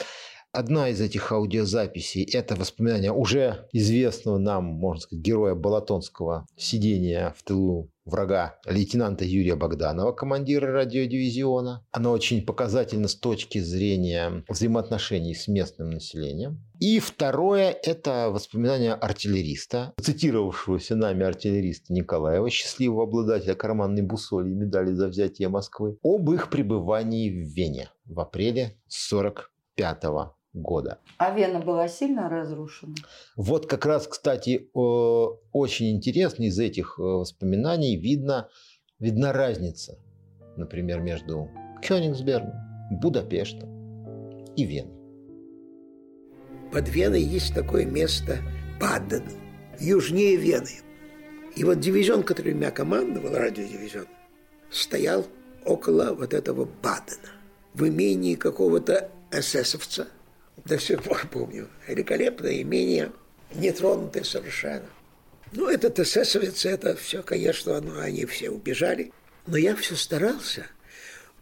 Одна из этих аудиозаписей – это воспоминания уже известного нам, можно сказать, героя Балатонского сидения в тылу врага лейтенанта Юрия Богданова, командира радиодивизиона. Она очень показательна с точки зрения взаимоотношений с местным населением. И второе – это воспоминания артиллериста, цитировавшегося нами артиллериста Николаева, счастливого обладателя карманной бусоли и медали за взятие Москвы, об их пребывании в Вене в апреле 1945 года. А Вена была сильно разрушена? Вот как раз, кстати, очень интересно из этих э, воспоминаний видно, видна разница, например, между Кёнигсбергом, Будапештом и Веной. Под Веной есть такое место Баден, южнее Вены. И вот дивизион, который меня командовал, радиодивизион, стоял около вот этого Бадена, в имении какого-то эсэсовца – до сих пор помню. Великолепное имение, нетронутое совершенно. Ну, этот эсэсовец, это все, конечно, ну, они все убежали. Но я все старался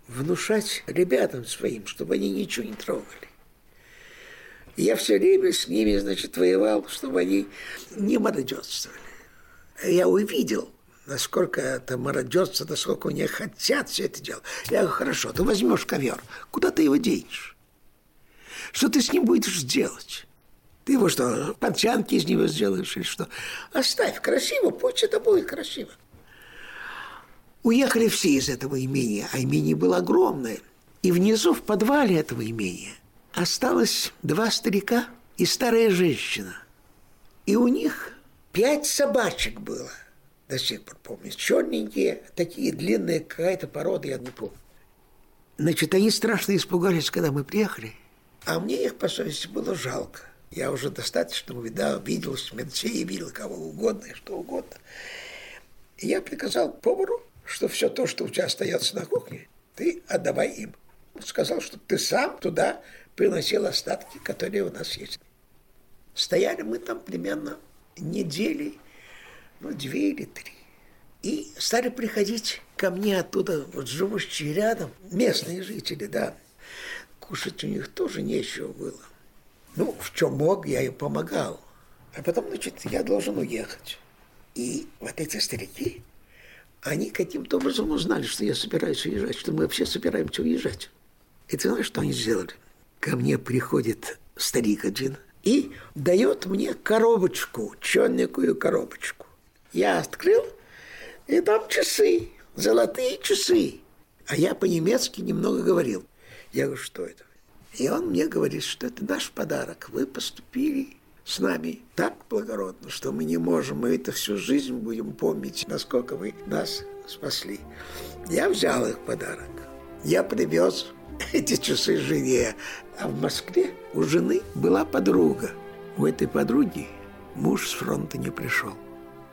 внушать ребятам своим, чтобы они ничего не трогали. Я все время с ними, значит, воевал, чтобы они не мародерствовали. Я увидел, насколько это мародерство, насколько они хотят все это делать. Я говорю, хорошо, ты возьмешь ковер, куда ты его денешь? Что ты с ним будешь делать? Ты его что, панчанки из него сделаешь или что? Оставь, красиво, пусть это будет красиво. Уехали все из этого имения, а имение было огромное. И внизу, в подвале этого имения, осталось два старика и старая женщина. И у них пять собачек было. До сих пор помню. Черненькие, такие длинные, какая-то порода, я не помню. Значит, они страшно испугались, когда мы приехали – а мне их, по совести, было жалко. Я уже достаточно увидал, видел смертей, видел кого угодно и что угодно. И я приказал повару, что все то, что у тебя остается на кухне, ты отдавай им. Он сказал, что ты сам туда приносил остатки, которые у нас есть. Стояли мы там примерно недели, ну, две или три. И стали приходить ко мне оттуда, вот живущие рядом, местные жители, да, кушать у них тоже нечего было. Ну, в чем мог, я им помогал. А потом, значит, я должен уехать. И вот эти старики, они каким-то образом узнали, что я собираюсь уезжать, что мы вообще собираемся уезжать. И ты знаешь, что они сделали? Ко мне приходит старик один, и дает мне коробочку, черненькую коробочку. Я открыл, и там часы, золотые часы. А я по-немецки немного говорил. Я говорю, что это? И он мне говорит, что это наш подарок. Вы поступили с нами так благородно, что мы не можем, мы это всю жизнь будем помнить, насколько вы нас спасли. Я взял их подарок. Я привез эти часы жене. А в Москве у жены была подруга. У этой подруги муж с фронта не пришел.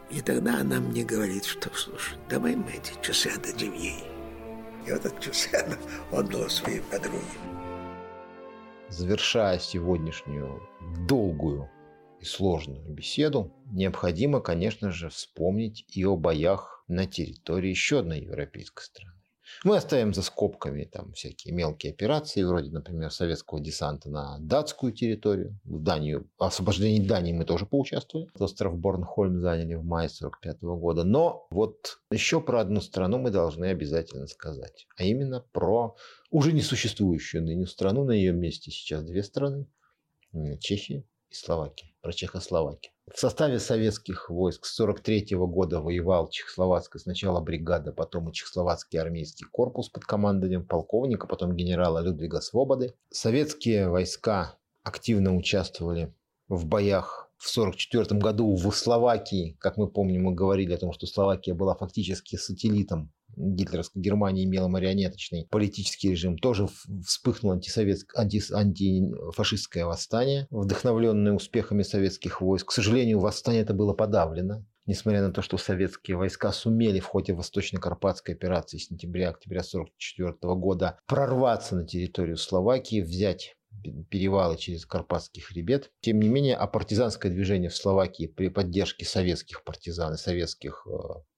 И тогда она мне говорит, что, слушай, давай мы эти часы отдадим ей. И вот эти часы она отдала своей подруге. Завершая сегодняшнюю долгую и сложную беседу, необходимо, конечно же, вспомнить и о боях на территории еще одной европейской страны. Мы оставим за скобками там всякие мелкие операции, вроде, например, советского десанта на датскую территорию. В Данию, освобождении Дании мы тоже поучаствовали. Остров Борнхольм заняли в мае 45 года. Но вот еще про одну страну мы должны обязательно сказать. А именно про уже несуществующую ныне страну. На ее месте сейчас две страны. Чехия и Словакия, про Чехословакию. В составе советских войск с 1943 года воевал Чехословацкая сначала бригада, потом и Чехословацкий армейский корпус под командованием полковника, потом генерала Людвига Свободы. Советские войска активно участвовали в боях в 1944 году в Словакии. Как мы помним, мы говорили о том, что Словакия была фактически сателлитом гитлеровской Германии имела марионеточный политический режим, тоже вспыхнуло антисоветское, анти, антифашистское восстание, вдохновленное успехами советских войск. К сожалению, восстание это было подавлено. Несмотря на то, что советские войска сумели в ходе Восточно-Карпатской операции сентября-октября 1944 года прорваться на территорию Словакии, взять перевалы через Карпатский хребет. Тем не менее, а партизанское движение в Словакии при поддержке советских партизан и советских э,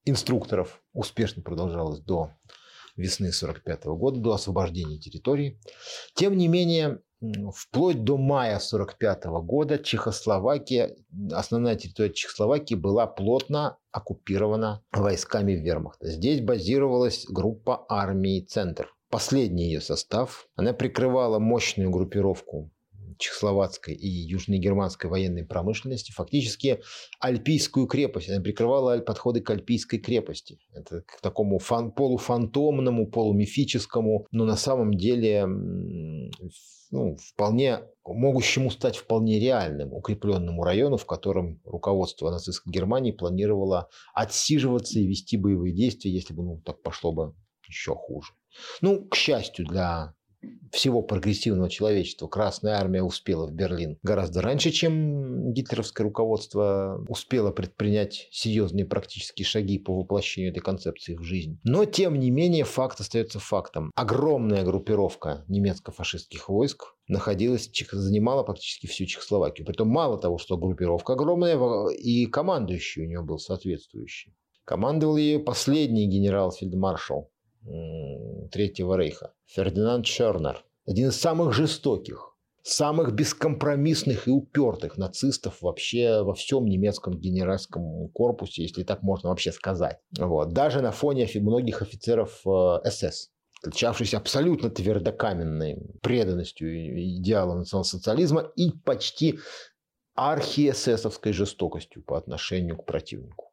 инструкторов успешно продолжалось до весны 1945 года, до освобождения территории. Тем не менее, вплоть до мая 1945 года Чехословакия, основная территория Чехословакии была плотно оккупирована войсками вермахта. Здесь базировалась группа армии «Центр», последний ее состав. Она прикрывала мощную группировку чехословацкой и южногерманской военной промышленности, фактически Альпийскую крепость. Она прикрывала подходы к Альпийской крепости. Это к такому фан, полуфантомному, полумифическому, но на самом деле ну, вполне могущему стать вполне реальным укрепленному району, в котором руководство нацистской Германии планировало отсиживаться и вести боевые действия, если бы ну, так пошло бы еще хуже. Ну, к счастью для всего прогрессивного человечества Красная Армия успела в Берлин гораздо раньше, чем гитлеровское руководство успело предпринять серьезные практические шаги по воплощению этой концепции в жизнь. Но, тем не менее, факт остается фактом. Огромная группировка немецко-фашистских войск находилась, занимала практически всю Чехословакию. Притом мало того, что группировка огромная, и командующий у нее был соответствующий. Командовал ее последний генерал-фельдмаршал Третьего Рейха, Фердинанд Шернер, один из самых жестоких, самых бескомпромиссных и упертых нацистов вообще во всем немецком генеральском корпусе, если так можно вообще сказать. Вот. Даже на фоне многих офицеров э, СС отличавшийся абсолютно твердокаменной преданностью идеалам национал-социализма и почти архиэсэсовской жестокостью по отношению к противнику.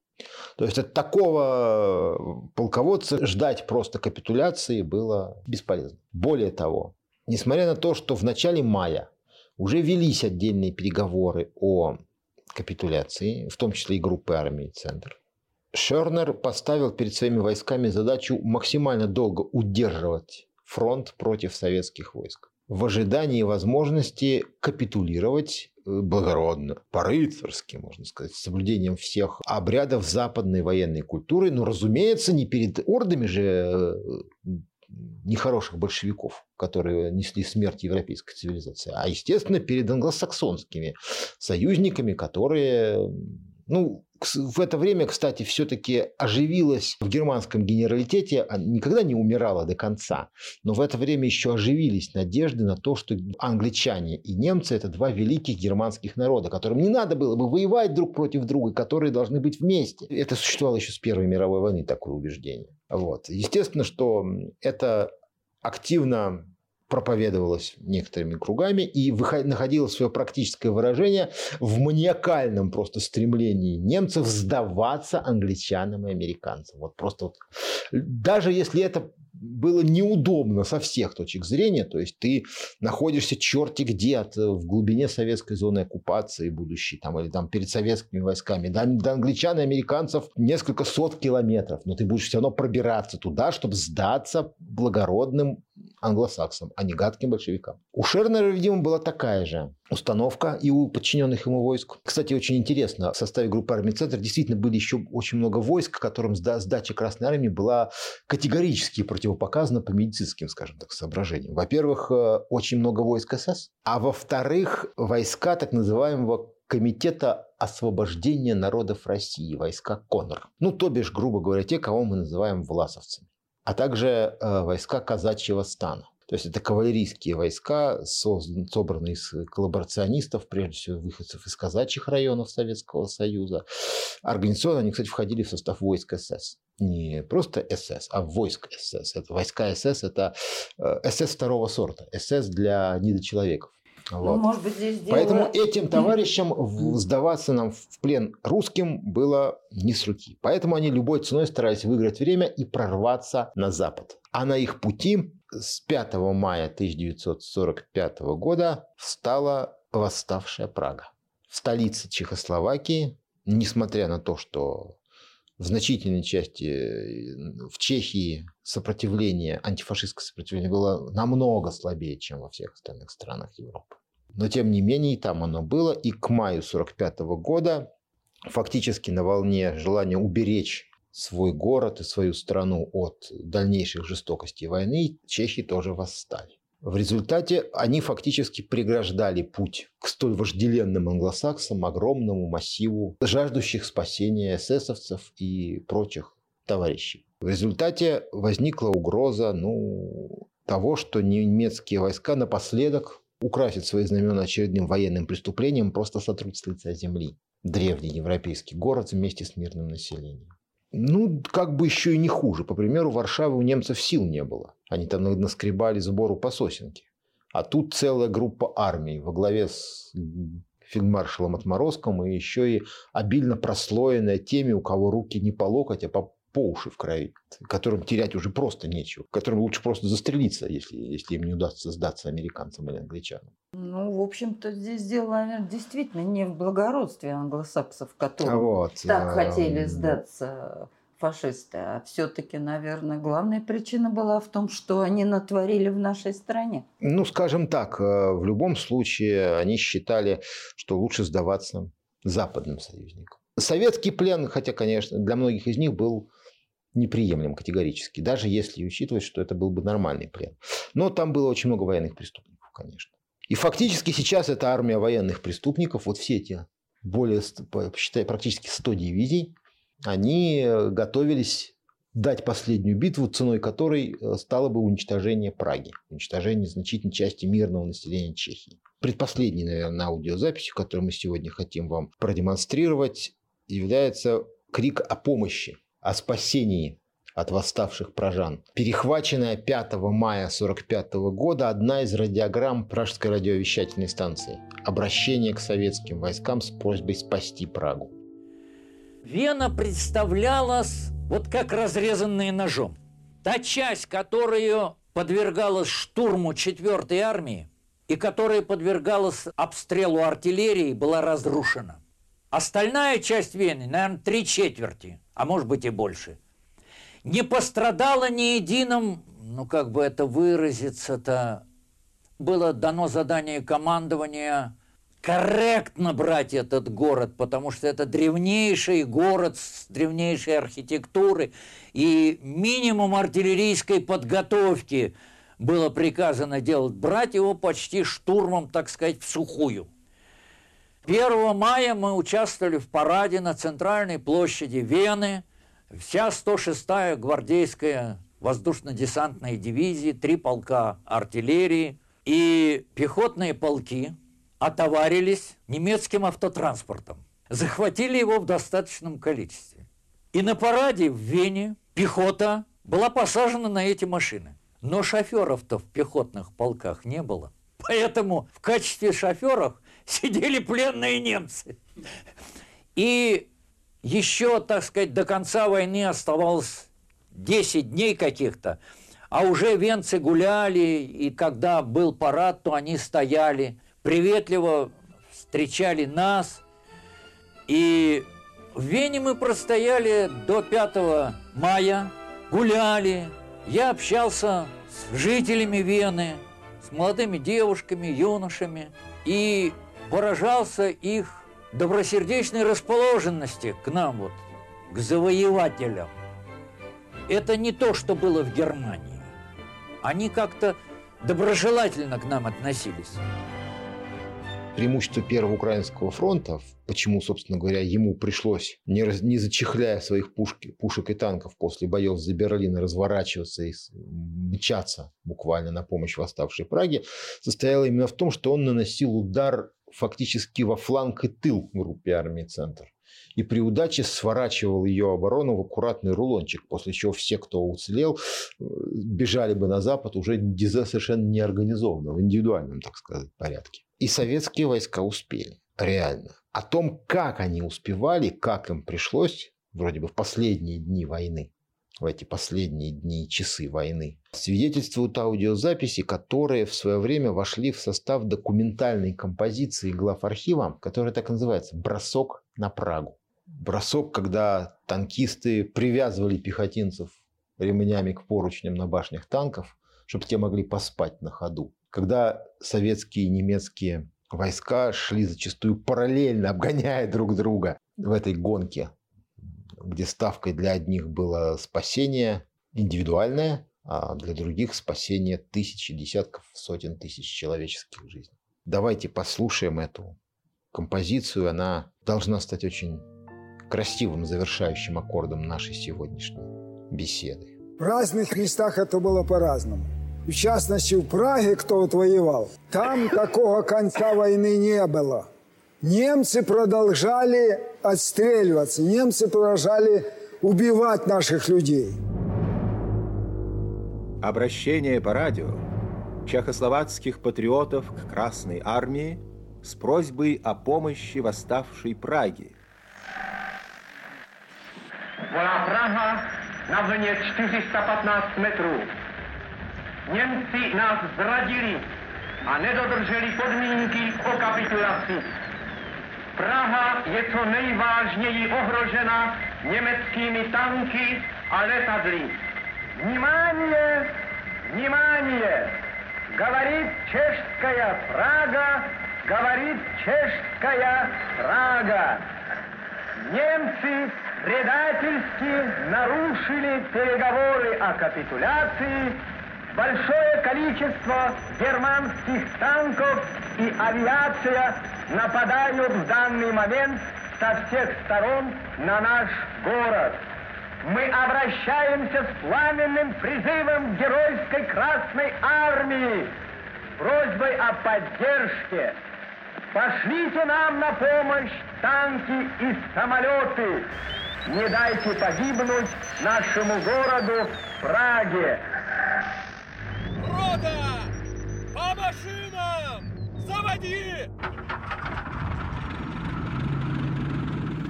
То есть от такого полководца ждать просто капитуляции было бесполезно. Более того, несмотря на то, что в начале мая уже велись отдельные переговоры о капитуляции, в том числе и группы армии «Центр», Шернер поставил перед своими войсками задачу максимально долго удерживать фронт против советских войск в ожидании возможности капитулировать Э, благородно, по-рыцарски, можно сказать, с соблюдением всех обрядов западной военной культуры, но, разумеется, не перед ордами же э, нехороших большевиков, которые несли смерть европейской цивилизации, а, естественно, перед англосаксонскими союзниками, которые ну, в это время, кстати, все-таки оживилась в германском генералитете, а никогда не умирала до конца, но в это время еще оживились надежды на то, что англичане и немцы – это два великих германских народа, которым не надо было бы воевать друг против друга, которые должны быть вместе. Это существовало еще с Первой мировой войны, такое убеждение. Вот. Естественно, что это активно проповедовалось некоторыми кругами и находило свое практическое выражение в маниакальном просто стремлении немцев сдаваться англичанам и американцам. Вот просто вот. Даже если это было неудобно со всех точек зрения, то есть ты находишься черти где от, в глубине советской зоны оккупации будущей, там, или там перед советскими войсками, до, до англичан и американцев несколько сот километров, но ты будешь все равно пробираться туда, чтобы сдаться благородным англосаксам, а не гадким большевикам. У Шернера, видимо, была такая же установка и у подчиненных ему войск. Кстати, очень интересно, в составе группы армии «Центр» действительно были еще очень много войск, которым сдача Красной Армии была категорически противопоказана по медицинским, скажем так, соображениям. Во-первых, э, очень много войск СС, а во-вторых, войска так называемого Комитета освобождения народов России, войска КОНР. Ну, то бишь, грубо говоря, те, кого мы называем власовцами а также э, войска казачьего стана. То есть это кавалерийские войска, собранные из коллаборационистов, прежде всего выходцев из казачьих районов Советского Союза. Организационно они, кстати, входили в состав войск СС. Не просто СС, а войск СС. Это войска СС, это э, СС второго сорта. СС для недочеловеков. Ну, вот. Ну, может быть, здесь дело... Поэтому этим товарищам сдаваться нам в плен русским было не с руки. Поэтому они любой ценой старались выиграть время и прорваться на запад. А на их пути с 5 мая 1945 года встала восставшая Прага. В столице Чехословакии, несмотря на то, что в значительной части э, в Чехии сопротивление, антифашистское сопротивление было намного слабее, чем во всех остальных странах Европы. Но тем не менее и там оно было. И к маю 1945 года фактически на волне желания уберечь свой город и свою страну от дальнейших жестокостей войны, чехи тоже восстали. В результате они фактически преграждали путь к столь вожделенным англосаксам, огромному массиву жаждущих спасения эсэсовцев и прочих товарищей. В результате возникла угроза ну, того, что немецкие войска напоследок украсят свои знамена очередным военным преступлением, просто сотрут с лица земли древний европейский город вместе с мирным населением. Ну, как бы еще и не хуже. По примеру, Варшавы у немцев сил не было. Они там наскребали сбору по сосенке. А тут целая группа армий во главе с фельдмаршалом Отморозком и еще и обильно прослоенная теми, у кого руки не по локоть, а по по уши в крови, которым терять уже просто нечего, которым лучше просто застрелиться, если, если им не удастся сдаться американцам или англичанам. Ну, в общем-то, здесь дело, наверное, действительно не в благородстве англосаксов, которые вот, так а... хотели сдаться фашисты, а все-таки, наверное, главная причина была в том, что они натворили в нашей стране. Ну, скажем так, э, в любом случае они считали, что лучше сдаваться западным союзникам. Советский плен, хотя, конечно, для многих из них был неприемлем категорически, даже если учитывать, что это был бы нормальный плен. Но там было очень много военных преступников, конечно. И фактически сейчас эта армия военных преступников, вот все эти более, посчитай, практически 100 дивизий, они готовились дать последнюю битву, ценой которой э, стало бы уничтожение Праги, уничтожение значительной части мирного населения Чехии. Предпоследней, наверное, аудиозаписью, которую мы сегодня хотим вам продемонстрировать, является крик о помощи о спасении от восставших пражан. Перехваченная 5 мая 1945 года одна из радиограмм Пражской радиовещательной станции. Обращение к советским войскам с просьбой спасти Прагу. Вена представлялась вот как разрезанная ножом. Та часть, которая подвергалась штурму 4-й армии и которая подвергалась обстрелу артиллерии, была разрушена. Остальная часть Вены, наверное, три четверти, а может быть и больше, не пострадала ни единым, ну как бы это выразиться-то, было дано задание командования корректно брать этот город, потому что это древнейший город с древнейшей архитектурой, и минимум артиллерийской подготовки было приказано делать, брать его почти штурмом, так сказать, в сухую. 1 мая мы участвовали в параде на центральной площади Вены. Вся 106-я гвардейская воздушно-десантная дивизия, три полка артиллерии и пехотные полки отоварились немецким автотранспортом. Захватили его в достаточном количестве. И на параде в Вене пехота была посажена на эти машины. Но шоферов-то в пехотных полках не было. Поэтому в качестве шоферов сидели пленные немцы. И еще, так сказать, до конца войны оставалось 10 дней каких-то, а уже венцы гуляли, и когда был парад, то они стояли, приветливо встречали нас. И в Вене мы простояли до 5 мая, гуляли. Я общался с жителями Вены, с молодыми девушками, юношами, и поражался их добросердечной расположенности к нам, вот, к завоевателям. Это не то, что было в Германии. Они как-то доброжелательно к нам относились. Преимущество Первого Украинского фронта, почему, собственно говоря, ему пришлось, не, раз, не зачехляя своих пушки, пушек и танков после боев за Берлин, разворачиваться и мчаться буквально на помощь восставшей Праге, состояло именно в том, что он наносил удар фактически во фланг и тыл группе армии «Центр» и при удаче сворачивал ее оборону в аккуратный рулончик, после чего все, кто уцелел, э, бежали бы на Запад уже совершенно неорганизованно, в индивидуальном, так сказать, порядке. И советские войска успели, реально. О том, как они успевали, как им пришлось, вроде бы в последние дни войны, в эти последние дни и часы войны, свидетельствуют аудиозаписи, которые в свое время вошли в состав документальной композиции глав архива, которая так называется «Бросок на Прагу». Бросок, когда танкисты привязывали пехотинцев ремнями к поручням на башнях танков, чтобы те могли поспать на ходу. Когда советские и немецкие войска шли зачастую параллельно, обгоняя друг друга в этой гонке, где ставкой для одних было спасение индивидуальное, а для других спасение тысячи, десятков, сотен тысяч человеческих жизней. Давайте послушаем эту композицию. Она должна стать очень красивым завершающим аккордом нашей сегодняшней беседы. В разных местах это было по-разному. В частности, в Праге, кто вот воевал, там такого конца войны не было. Немцы продолжали отстреливаться, немцы продолжали убивать наших людей. Обращение по радио чехословацких патриотов к Красной Армии с просьбой о помощи восставшей Праге. Volá Praha na vlně 415 metrů. Němci nás zradili a nedodrželi podmínky o kapitulaci. Praha je co nejvážněji ohrožena německými tanky a letadly. Внимание! Внимание! Говорит чешская Прага, говорит чешская Прага. Немцы предательски нарушили переговоры о капитуляции. Большое количество германских танков и авиация нападают в данный момент со всех сторон на наш город. Мы обращаемся с пламенным призывом геройской Красной Армии с просьбой о поддержке. Пошлите нам на помощь танки и самолеты. Не дайте погибнуть нашему городу Праге. Рота! По машинам! Заводи!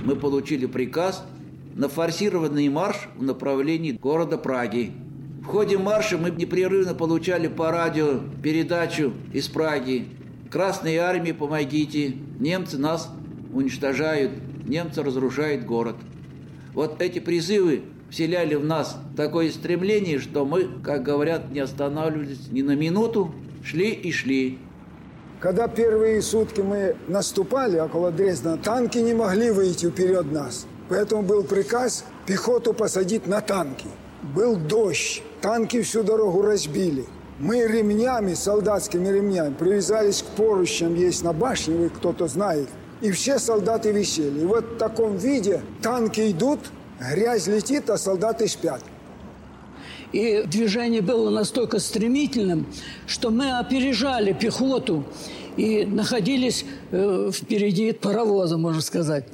Мы получили приказ на форсированный марш в направлении города Праги. В ходе марша мы непрерывно получали по радио передачу из Праги. Красной армии помогите, немцы нас уничтожают, немцы разрушают город. Вот эти призывы вселяли в нас такое стремление, что мы, как говорят, не останавливались ни на минуту, шли и шли. Когда первые сутки мы наступали около Дрездена, танки не могли выйти вперед нас. Поэтому был приказ пехоту посадить на танки. Был дождь, танки всю дорогу разбили. Мы ремнями, солдатскими ремнями, привязались к поручням, есть на башне, вы кто-то знает. И все солдаты висели. И вот в таком виде танки идут, грязь летит, а солдаты спят. И движение было настолько стремительным, что мы опережали пехоту и находились э, впереди паровоза, можно сказать.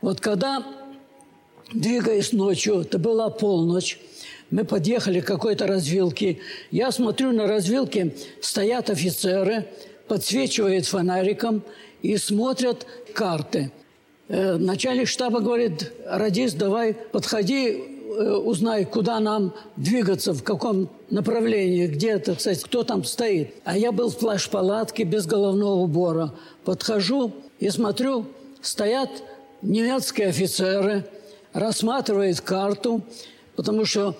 Вот когда двигаясь ночью, это была полночь, мы подъехали к какой-то развилке. Я смотрю, на развилке стоят офицеры, подсвечивают фонариком и смотрят карты. Э, начальник штаба говорит, радист, давай подходи, узнай, куда нам двигаться, в каком направлении, где, это, кстати, кто там стоит. А я был в плащ-палатке без головного убора. Подхожу и смотрю, стоят немецкие офицеры, рассматривают карту, потому что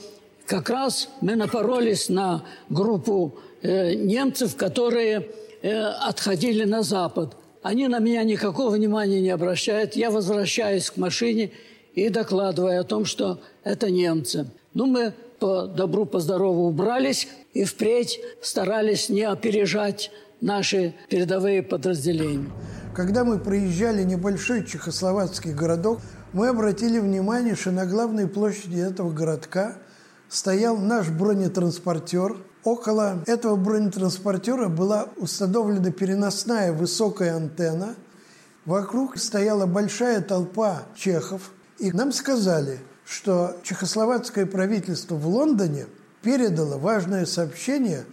как раз мы напоролись на группу э, немцев, которые э, отходили на запад. Они на меня никакого внимания не обращают. Я возвращаюсь к машине и докладываю о том, что это немцы. Ну, мы по добру, по здорову убрались и впредь старались не опережать наши передовые подразделения. Когда мы проезжали небольшой чехословацкий городок, мы обратили внимание, что на главной площади этого городка – стоял наш бронетранспортер. Около этого бронетранспортера была установлена переносная высокая антенна. Вокруг стояла большая толпа чехов. И нам сказали, что чехословацкое правительство в Лондоне передало важное сообщение,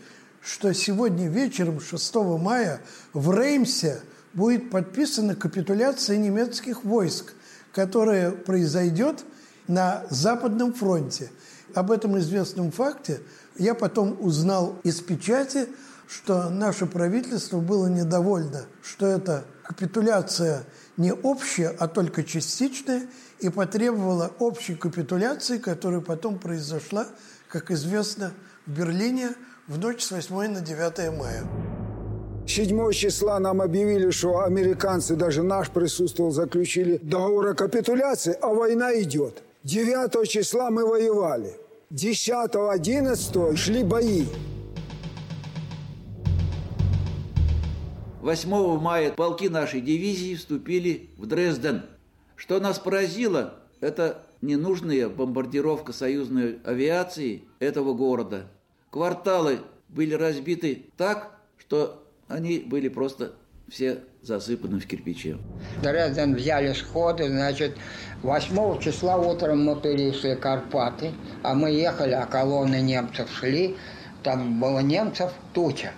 что сегодня вечером, 6 мая, в Реймсе будет подписана капитуляция немецких войск, которая произойдет на Западном фронте – об этом известном факте я потом узнал из печати, что наше правительство было недовольно, что это капитуляция не общая, а только частичная, и потребовала общей капитуляции, которая потом произошла, как известно, в Берлине в ночь с 8 на 9 мая. 7 числа нам объявили, что американцы, даже наш присутствовал, заключили договор о капитуляции, а война идет. 9 числа мы воевали. 10-11 шли бои. 8 мая полки нашей дивизии вступили в Дрезден. Что нас поразило, это ненужная бомбардировка союзной авиации этого города. Кварталы были разбиты так, что они были просто все засыпаны в кирпиче. Дрезден взяли сходы, значит, 8 числа утром мы перешли Карпаты, а мы ехали, а колонны немцев шли, там было немцев туча.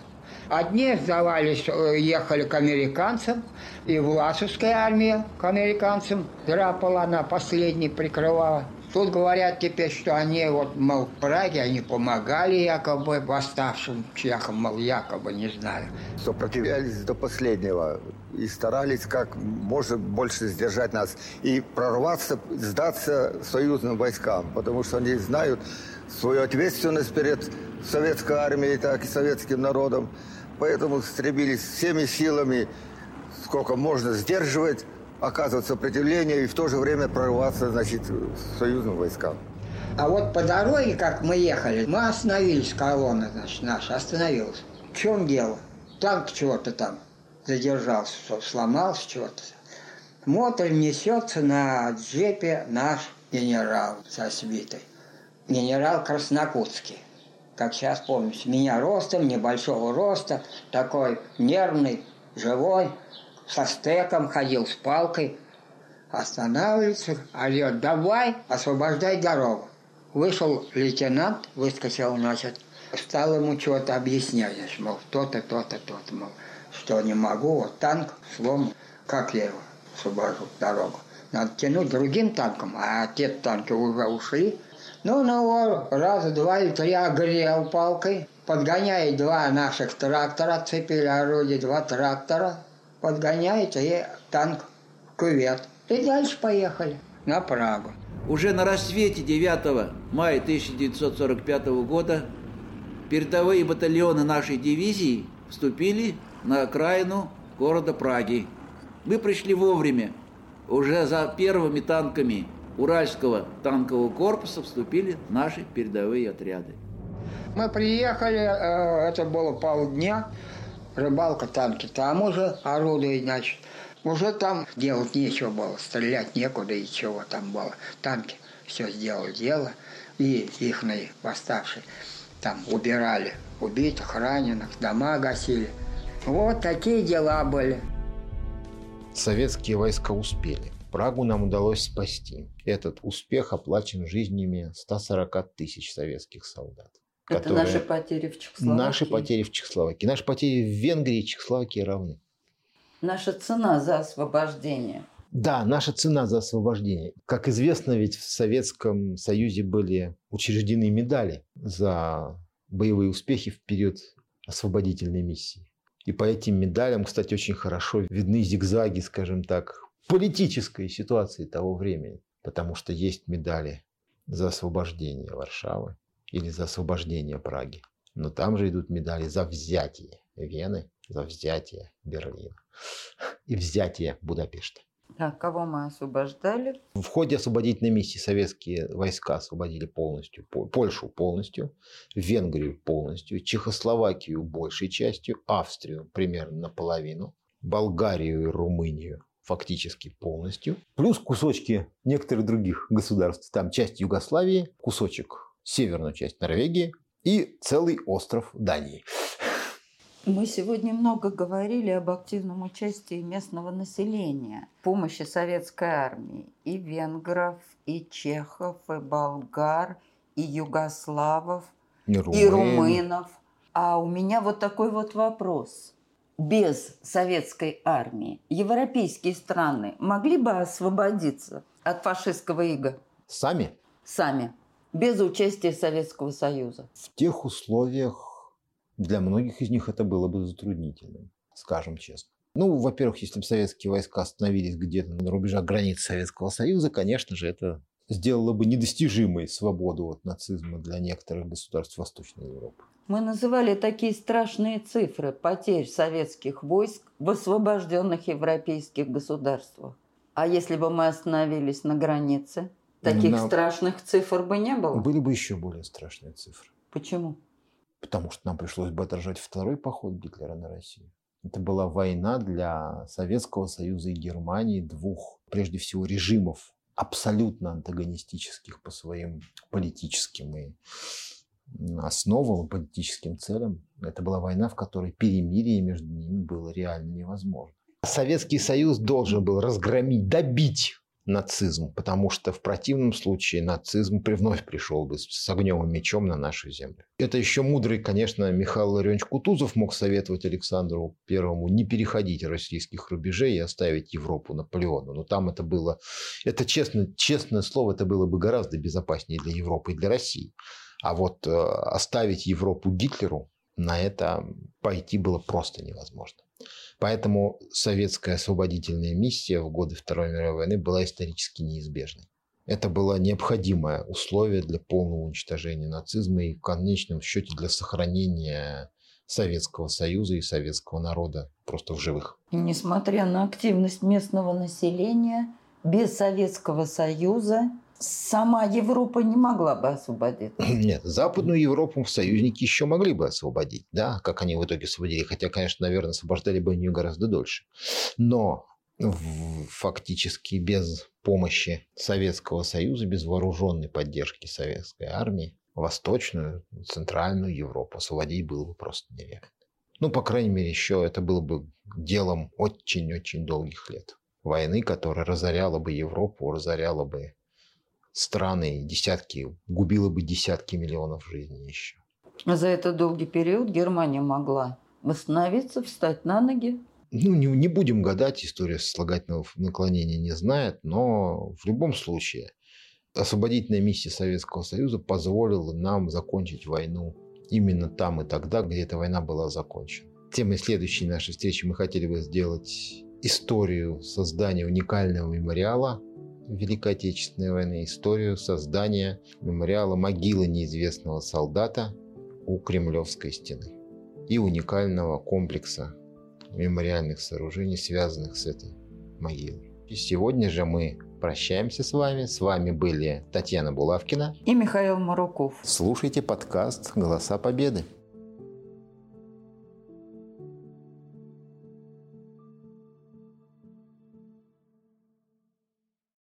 Одни сдавались, э, ехали к американцам, и Власовская армия к американцам драпала, она последней прикрывала. Тут говорят теперь, что они вот, мол, в Праге, они помогали якобы восставшим чехам, мол, якобы, не знаю. Сопротивлялись до последнего и старались как можно больше сдержать нас и прорваться, сдаться союзным войскам, потому что они знают свою ответственность перед советской армией, так и советским народом. Поэтому стремились всеми силами, сколько можно сдерживать оказывать сопротивление и в то же время прорваться, значит, союзным войскам. А вот по дороге, как мы ехали, мы остановились, колонна, значит, наша остановилась. В чем дело? Танк чего-то там задержался, сломался чего-то. Мотор несется на джепе наш генерал со свитой. Генерал Краснокутский. Как сейчас помню, меня ростом, небольшого роста, такой нервный, живой – со стеком ходил, с палкой. Останавливается, орет, давай, освобождай дорогу. Вышел лейтенант, выскочил, значит, стал ему чего-то объяснять, мол, то-то, то-то, то-то, мол, что не могу, вот танк слом, как я его освобожу дорогу. Надо тянуть другим танком, а те танки уже ушли. Ну, ну, его раза два или три огрел палкой, подгоняет два наших трактора, цепили орудие, два трактора, подгоняете и танк в кювет. И дальше поехали на Прагу. Уже на рассвете 9 мая 1945 года передовые батальоны нашей дивизии вступили на окраину города Праги. Мы пришли вовремя. Уже за первыми танками Уральского танкового корпуса вступили наши передовые отряды. Мы приехали, э, это было полдня, рыбалка, танки там уже орудует, значит. Уже там делать нечего было, стрелять некуда и чего там было. Танки все сделали дело, и их восставшие там убирали убитых, раненых, дома гасили. Вот такие дела были. Советские войска успели. Прагу нам удалось спасти. Этот успех оплачен жизнями 140 тысяч советских солдат. Это наши потери в Чехословакии. Наши потери в Чехословакии. Наши потери в Венгрии и Чехословакии равны. Наша цена за освобождение. Да, наша цена за освобождение. Как известно, ведь в Советском Союзе были учреждены медали за боевые успехи в период освободительной миссии. И по этим медалям, кстати, очень хорошо видны зигзаги, скажем так, политической ситуации того времени. Потому что есть медали за освобождение Варшавы или за освобождение Праги. Но там же идут медали за взятие Вены, за взятие Берлина и взятие Будапешта. Так, кого мы освобождали? В ходе освободительной миссии советские войска освободили полностью По- Польшу полностью, Венгрию полностью, Чехословакию большей частью, Австрию примерно наполовину, Болгарию и Румынию фактически полностью, плюс кусочки некоторых других государств, там часть Югославии, кусочек северную часть Норвегии и целый остров Дании. Мы сегодня много говорили об активном участии местного населения, помощи советской армии и венгров, и чехов, и болгар, и югославов, И и румын. румынов. А у меня вот такой вот вопрос. Без советской армии европейские страны могли бы освободиться от фашистского ига Сами сами, без участия Советского Союза? в тех условиях для многих из них это было бы затруднительным, скажем честно. Ну, во-первых, если бы советские войска остановились где-то на рубежах границ Советского Союза, конечно же, это сделало бы недостижимой свободу от нацизма для некоторых государств Восточной Европы. Мы называли такие страшные цифры потерь советских войск в освобожденных европейских государствах. А если бы мы остановились на границе, таких На- страшных цифр бы не было. Были бы еще более страшные цифры. Почему? Потому что нам пришлось бы отражать второй поход Гитлера на Россию. Это была война для Советского Союза и Германии, двух, прежде всего, режимов, абсолютно антагонистических по своим политическим и основам и политическим целям. Это была война, в которой перемирие между ними было реально невозможно. Советский Союз должен был разгромить, добить нацизм, потому что в противном случае нацизм вновь пришел бы с огнем и мечом на нашу землю. Это еще мудрый, конечно, Михаил Ларионович Кутузов мог советовать Александру Первому не переходить российских рубежей и оставить Европу Наполеону. Но там это было, это честно, честное слово, это было бы гораздо безопаснее для Европы и для России. А вот э, оставить Европу Гитлеру, на это пойти было просто невозможно. Поэтому советская освободительная миссия в годы Второй мировой войны была исторически неизбежной. Это было необходимое условие для полного уничтожения нацизма и в конечном счете для сохранения Советского Союза и советского народа просто в живых. Несмотря на активность местного населения, без Советского Союза сама Европа не могла бы освободиться. Нет, Западную Европу союзники еще могли бы освободить, да, как они в итоге освободили. Хотя, конечно, наверное, освобождали бы ее гораздо дольше. Но фактически без помощи Советского Союза, без вооруженной поддержки советской армии, Восточную, Центральную Европу освободить было бы просто нереально. Ну, по крайней мере, еще это было бы делом очень-очень долгих лет. Войны, которая разоряла бы Европу, разоряла бы страны, десятки, губила бы десятки миллионов жизней еще. А За этот долгий период Германия могла восстановиться, встать на ноги. Ну, не, не будем гадать, история слагательного наклонения не знает, но в любом случае освободительная миссия Советского Союза позволила нам закончить войну именно там и тогда, где эта война была закончена. Темой следующей нашей встречи мы хотели бы сделать историю создания уникального мемориала Великой Отечественной войны, историю создания мемориала могилы неизвестного солдата у Кремлевской стены и уникального комплекса мемориальных сооружений, связанных с этой могилой. И сегодня же мы прощаемся с вами. С вами были Татьяна Булавкина. И Михаил Маруков. Слушайте подкаст «Голоса Победы».